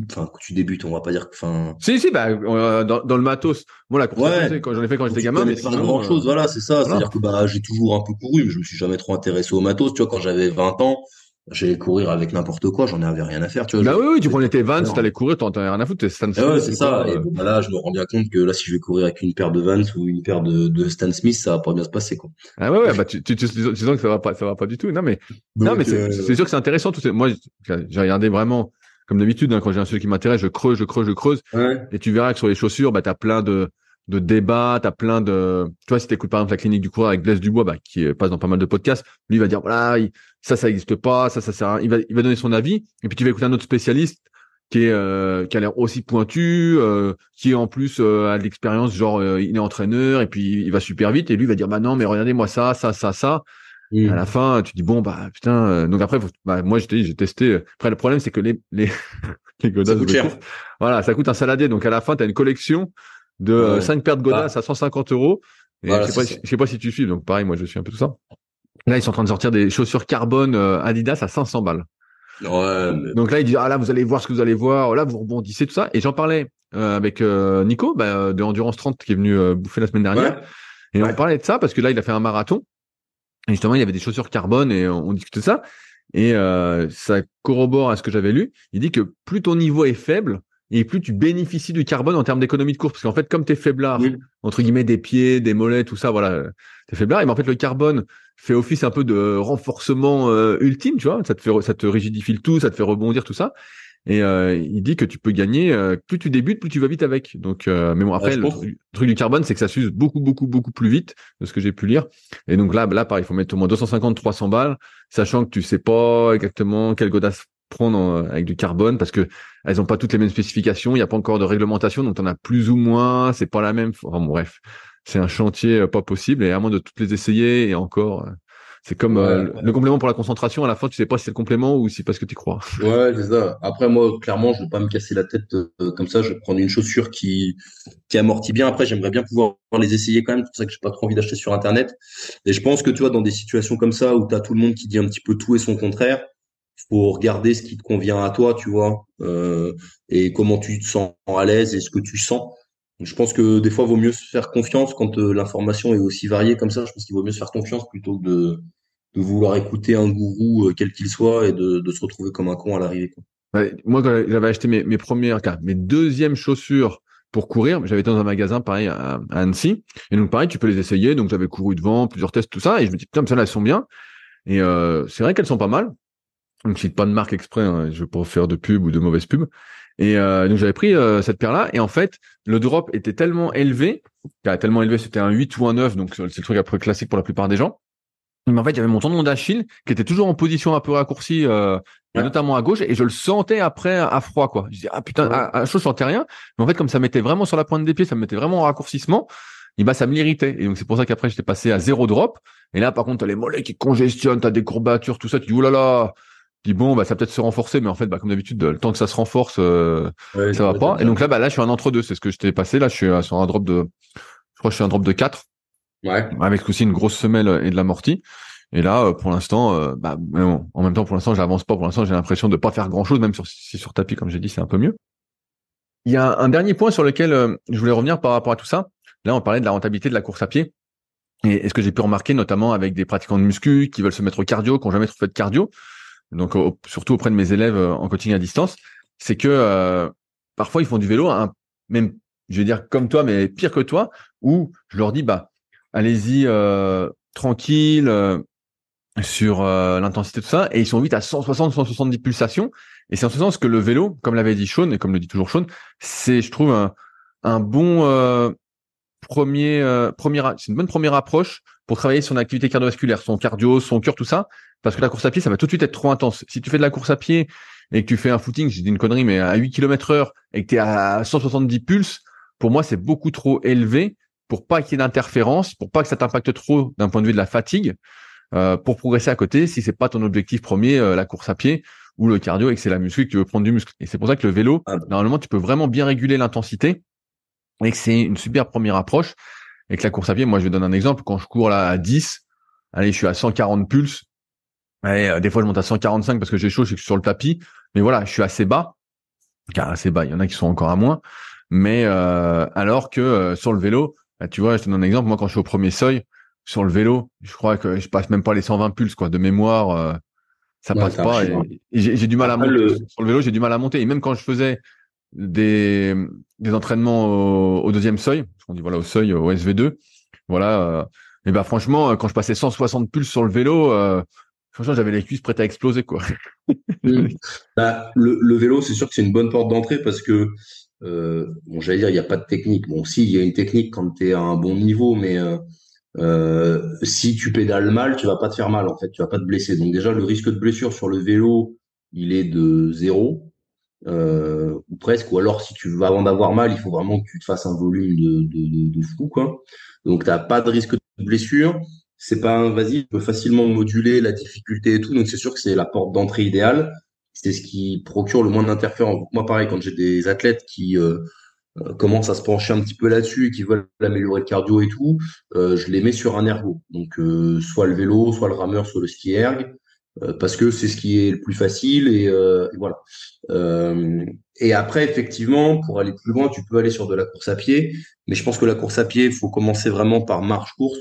[SPEAKER 2] enfin quand tu débutes on va pas dire enfin
[SPEAKER 1] si si bah euh, dans, dans, le matos moi la course quand j'en ai fait quand j'étais gamin mais
[SPEAKER 2] pas grand chose euh, voilà c'est ça c'est à dire que bah j'ai toujours un peu couru mais je me suis jamais trop intéressé au matos tu vois quand j'avais 20 ans j'allais courir avec n'importe quoi, j'en avais rien à faire, tu vois.
[SPEAKER 1] Bah oui, oui, tu prenais tes Vans, t'allais courir, t'en avais rien à foutre, t'es Stan
[SPEAKER 2] Smith. Ouais, c'est ça. Et bah là, je me rends bien compte que là, si je vais courir avec une paire de Vans ou une paire de, de Stan Smith, ça va pas bien se passer, quoi.
[SPEAKER 1] Ah ouais, ouais, bah tu, tu, tu, que ça va pas, ça va pas du tout. Non, mais, non, mais euh, c'est sûr que c'est intéressant. Tout moi, j'ai regardé vraiment comme d'habitude, hein, quand j'ai un sujet qui m'intéresse, je creuse, je creuse, je creuse. Et tu verras que sur les chaussures, bah, tu as plein de, de débats, tu as plein de... Tu vois, si tu écoutes par exemple la clinique du coureur avec Blaise Dubois, bah, qui passe dans pas mal de podcasts, lui il va dire, voilà, ça, ça n'existe pas, ça, ça sert à rien. Il va, il va donner son avis. Et puis tu vas écouter un autre spécialiste qui est euh, qui a l'air aussi pointu, euh, qui en plus euh, a de l'expérience, genre il est entraîneur et puis il va super vite et lui il va dire bah non mais regardez moi ça ça ça ça Mmh. À la fin, tu dis bon bah putain. Euh, donc après, bah, moi j'ai j'ai testé. Après le problème c'est que les les les godasses, ça coûte voilà, ça coûte un saladier. Donc à la fin, tu as une collection de 5 euh, paires de godasses à 150 euros. Et je, sais pas, je sais pas si tu suis. Donc pareil, moi je suis un peu tout ça. Là, ils sont en train de sortir des chaussures carbone euh, Adidas à 500 balles.
[SPEAKER 2] Ouais,
[SPEAKER 1] Donc là, il dit ah là vous allez voir ce que vous allez voir. Là vous rebondissez tout ça. Et j'en parlais avec Nico bah, de Endurance 30 qui est venu bouffer la semaine dernière. Et on parlait de ça parce que là il a fait un marathon et justement, il y avait des chaussures carbone et on, discute de ça. Et euh, ça corrobore à ce que j'avais lu. Il dit que plus ton niveau est faible et plus tu bénéficies du carbone en termes d'économie de course. Parce qu'en fait, comme t'es faiblard, entre guillemets, des pieds, des mollets, tout ça, voilà, t'es faiblard. Et ben, en fait, le carbone fait office un peu de renforcement euh, ultime, tu vois. Ça te fait, ça te rigidifie le tout, ça te fait rebondir, tout ça. Et euh, il dit que tu peux gagner, euh, plus tu débutes, plus tu vas vite avec. Donc, euh, mais bon, après, le, truc du carbone, c'est que ça s'use beaucoup, beaucoup, beaucoup plus vite, de ce que j'ai pu lire. Et donc là, là, pareil, il faut mettre au moins 250, 300 balles, sachant que tu sais pas exactement quelle godasse prendre avec du carbone parce que elles ont pas toutes les mêmes spécifications, il n'y a pas encore de réglementation, donc en as plus ou moins, c'est pas la même. Enfin bon, bref, c'est un chantier pas possible et à moins de toutes les essayer et encore, c'est comme euh, le complément pour la concentration. À la fin, tu sais pas si c'est le complément ou si c'est parce que tu crois.
[SPEAKER 2] Ouais, c'est ça. Après, moi, clairement, je veux pas me casser la tête euh, comme ça. Je vais prendre une chaussure qui qui amortit bien. Après, j'aimerais bien pouvoir les essayer quand même. C'est pour ça que j'ai pas trop envie d'acheter sur Internet. Et je pense que tu vois, dans des situations comme ça où tu as tout le monde qui dit un petit peu tout et son contraire, faut regarder ce qui te convient à toi, tu vois, euh, et comment tu te sens à l'aise et ce que tu sens. je pense que des fois, il vaut mieux se faire confiance quand l'information est aussi variée comme ça. Je pense qu'il vaut mieux se faire confiance plutôt que de de vouloir écouter un gourou euh, quel qu'il soit et de, de, se retrouver comme un con à l'arrivée.
[SPEAKER 1] moi, quand j'avais acheté mes, mes premières, mes deuxièmes chaussures pour courir, j'avais été dans un magasin pareil à, Annecy, et donc pareil, tu peux les essayer. Donc j'avais couru devant, plusieurs tests, tout ça, et je me dis putain, mais ça, elles sont bien. Et euh, c'est vrai qu'elles sont pas mal. Donc je cite pas de marque exprès, hein, je veux pas faire de pub ou de mauvaise pub. Et euh, donc j'avais pris euh, cette paire-là, et en fait, le drop était tellement élevé, tellement élevé, c'était un 8 ou un 9, donc c'est le truc après classique pour la plupart des gens, mais en fait, il y avait mon tendon d'Achille qui était toujours en position un peu raccourcie, euh, notamment à gauche, et je le sentais après à froid, quoi. Je disais, ah putain, à, chaud, je sentais rien. Mais en fait, comme ça mettait vraiment sur la pointe des pieds, ça me mettait vraiment en raccourcissement, et bah, ça me l'irritait. Et donc, c'est pour ça qu'après, j'étais passé à zéro drop. Et là, par contre, t'as les mollets qui congestionnent, t'as des courbatures, tout ça. Tu dis, oulala. Là là. Dis, bon, bah, ça peut-être se renforcer, mais en fait, bah, comme d'habitude, le temps que ça se renforce, euh, ça va pas. Et donc là, bah, là, je suis un entre-deux. C'est ce que je t'ai passé. Là, je suis sur un drop de, je crois que je suis un drop de 4.
[SPEAKER 2] Ouais.
[SPEAKER 1] Avec aussi une grosse semelle et de l'amorti. Et là, euh, pour l'instant, euh, bah, en même temps, pour l'instant, j'avance pas. Pour l'instant, j'ai l'impression de pas faire grand chose, même sur, si sur tapis, comme j'ai dit, c'est un peu mieux. Il y a un dernier point sur lequel euh, je voulais revenir par rapport à tout ça. Là, on parlait de la rentabilité de la course à pied. Et, ce que j'ai pu remarquer, notamment avec des pratiquants de muscu qui veulent se mettre au cardio, qui n'ont jamais trop fait de cardio, donc surtout auprès de mes élèves en coaching à distance, c'est que parfois ils font du vélo, même je vais dire comme toi, mais pire que toi, où je leur dis bah allez-y tranquille, sur euh, l'intensité de ça. Et ils sont vite à 160 170 pulsations. Et c'est en ce sens que le vélo comme l'avait dit Sean et comme le dit toujours Sean c'est je trouve un, bon euh, premier euh, c'est une bonne première approche pour travailler son activité cardiovasculaire son cardio son cœur tout ça parce que la course à pied ça va tout de suite être trop intense si tu fais de la course à pied et que tu fais un footing j'ai dit une connerie mais à 8 km heure et que tu es à 170 pulses pour moi c'est beaucoup trop élevé pour pas qu'il y ait d'interférence pour pas que ça t'impacte trop d'un point de vue de la fatigue euh, pour progresser à côté si c'est pas ton objectif premier, euh, la course à pied ou le cardio et que c'est la muscu que tu veux prendre du muscle. Et c'est pour ça que le vélo, ah. normalement, tu peux vraiment bien réguler l'intensité et que c'est une super première approche. Et que la course à pied, moi, je vais donner un exemple. Quand je cours là à 10, allez, je suis à 140 pulses. Allez, euh, des fois, je monte à 145 parce que j'ai chaud, je suis sur le tapis. Mais voilà, je suis assez bas. Car assez bas, il y en a qui sont encore à moins. Mais alors que sur le vélo, bah, tu vois, je te donne un exemple. Moi, quand je suis au premier seuil, sur le vélo, je crois que je passe même pas les 120 pulses quoi de mémoire. Euh, ça passe pas. Et, j'ai du mal à monter. Sur le vélo, j'ai du mal à monter. Et même quand je faisais des, des entraînements au, deuxième seuil, on dit voilà au seuil au SV2, voilà. Euh, et ben franchement, quand je passais 160 pulses sur le vélo, euh, franchement j'avais les cuisses prêtes à exploser quoi.
[SPEAKER 2] Mmh. bah, le, le, vélo, c'est sûr que c'est une bonne porte d'entrée parce que euh, bon, j'allais dire il n'y a pas de technique. Bon, si il y a une technique quand tu es à un bon niveau, mais euh, euh, si tu pédales mal, tu vas pas te faire mal en fait, tu vas pas te blesser. Donc déjà le risque de blessure sur le vélo, il est de zéro euh, ou presque. Ou alors si tu vas avant d'avoir mal, il faut vraiment que tu te fasses un volume de, de, de, fou quoi. Donc t'as pas de risque de blessure. C'est pas un vas-y, tu peux facilement moduler la difficulté et tout. Donc c'est sûr que c'est la porte d'entrée idéale. C'est ce qui procure le moins d'interférences. Moi pareil, quand j'ai des athlètes qui euh, euh, commencent à se pencher un petit peu là-dessus qui veulent améliorer le cardio et tout, euh, je les mets sur un ergo. Donc euh, soit le vélo, soit le rameur, soit le ski erg, parce que c'est ce qui est le plus facile et, et voilà. et après, effectivement, pour aller plus loin, tu peux aller sur de la course à pied, mais je pense que la course à pied, il faut commencer vraiment par marche-course.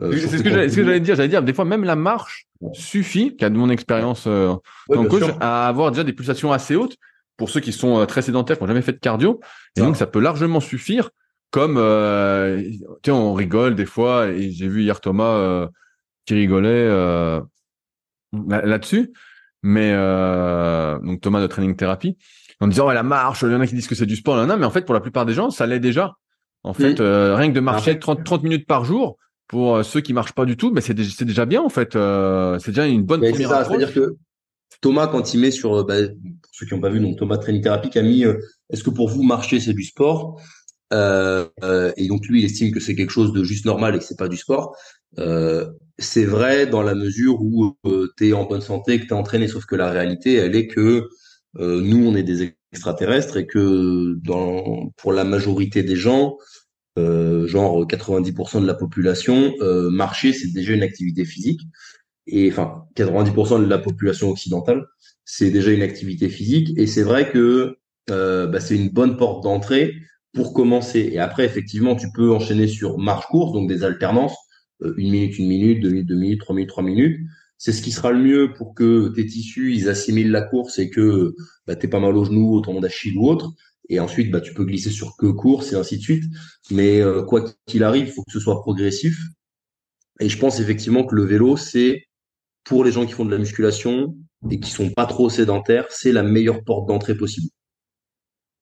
[SPEAKER 1] C'est ce que j'allais dire. J'allais dire, des fois, même la marche suffit, qu'à de mon expérience euh, en coach, à avoir déjà des pulsations assez hautes pour ceux qui sont euh, très sédentaires, qui n'ont jamais fait de cardio. Et donc, ça peut largement suffire. Comme, euh, tiens, on rigole des fois, et j'ai vu hier Thomas euh, qui rigolait là-dessus. mais euh, donc Thomas de Training Therapy, en disant ouais, la marche, il y en a qui disent que c'est du sport, non, mais en fait pour la plupart des gens, ça l'est déjà. En fait, euh, rien que de marcher 30, 30 minutes par jour, pour euh, ceux qui marchent pas du tout, mais c'est déjà, déjà bien en fait. Euh, c'est déjà une bonne première approche.
[SPEAKER 2] C'est-à-dire que Thomas, quand il met sur, bah, pour ceux qui n'ont pas vu, donc Thomas Training Therapy qui a mis, est-ce que pour vous marcher c'est du sport? Et donc lui, il estime que c'est quelque chose de juste normal et que c'est pas du sport. c'est vrai dans la mesure où tu es en bonne santé, que tu es entraîné, sauf que la réalité, elle est que nous, on est des extraterrestres et que dans, pour la majorité des gens, euh, genre 90% de la population, euh, marcher, c'est déjà une activité physique. Et enfin, 90% de la population occidentale, c'est déjà une activité physique. Et c'est vrai que euh, bah, c'est une bonne porte d'entrée pour commencer. Et après, effectivement, tu peux enchaîner sur marche-course, donc des alternances, une minute, une minute, deux minutes, deux minutes, trois minutes, trois minutes. C'est ce qui sera le mieux pour que tes tissus, ils assimilent la course et que bah, t'es pas mal au genou, au tendon d'Achille ou autre. Et ensuite, bah, tu peux glisser sur que course et ainsi de suite. Mais euh, quoi qu'il arrive, il faut que ce soit progressif. Et je pense effectivement que le vélo, c'est pour les gens qui font de la musculation et qui sont pas trop sédentaires, c'est la meilleure porte d'entrée possible.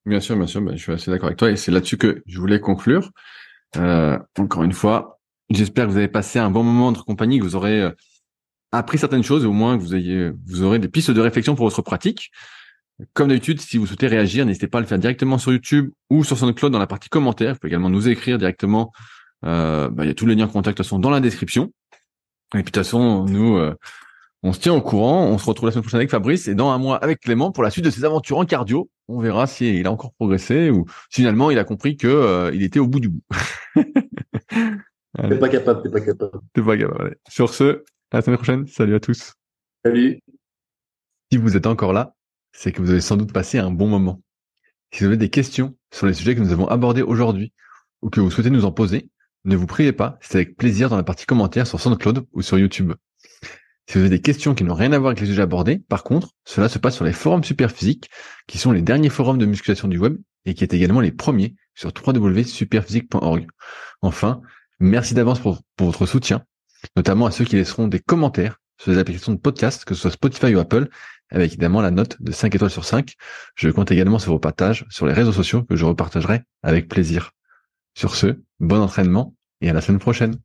[SPEAKER 1] Bien sûr, bien sûr, bah, je suis assez d'accord avec toi et c'est là-dessus que je voulais conclure. Euh, encore une fois, j'espère que vous avez passé un bon moment entre compagnie, que vous aurez euh, appris certaines choses, au moins que vous ayez, vous aurez des pistes de réflexion pour votre pratique. Comme d'habitude, si vous souhaitez réagir, n'hésitez pas à le faire directement sur YouTube ou sur SoundCloud dans la partie commentaires. Vous pouvez également nous écrire directement. Euh, bah, il y a tous les liens de contact de dans la description. Et puis de toute façon, nous, euh, on se tient au courant. On se retrouve la semaine prochaine avec Fabrice et dans un mois avec Clément pour la suite de ses aventures en cardio. On verra si il a encore progressé ou finalement il a compris que euh, il était au bout du bout.
[SPEAKER 2] t'es pas capable, t'es pas capable.
[SPEAKER 1] T'es pas capable. Sur ce, à la semaine prochaine. Salut à tous.
[SPEAKER 2] Salut.
[SPEAKER 1] Si vous êtes encore là, c'est que vous avez sans doute passé un bon moment. Si vous avez des questions sur les sujets que nous avons abordés aujourd'hui ou que vous souhaitez nous en poser, ne vous priez pas, c'est avec plaisir dans la partie commentaires sur SoundCloud ou sur YouTube. Si vous avez des questions qui n'ont rien à voir avec les sujets abordés, par contre, cela se passe sur les forums Superphysique, qui sont les derniers forums de musculation du web et qui est également les premiers sur www.superphysique.org. Enfin, merci d'avance pour, pour votre soutien, notamment à ceux qui laisseront des commentaires sur les applications de podcast, que ce soit Spotify ou Apple, avec évidemment la note de 5 étoiles sur 5. Je compte également sur vos partages sur les réseaux sociaux que je repartagerai avec plaisir. Sur ce, bon entraînement et à la semaine prochaine.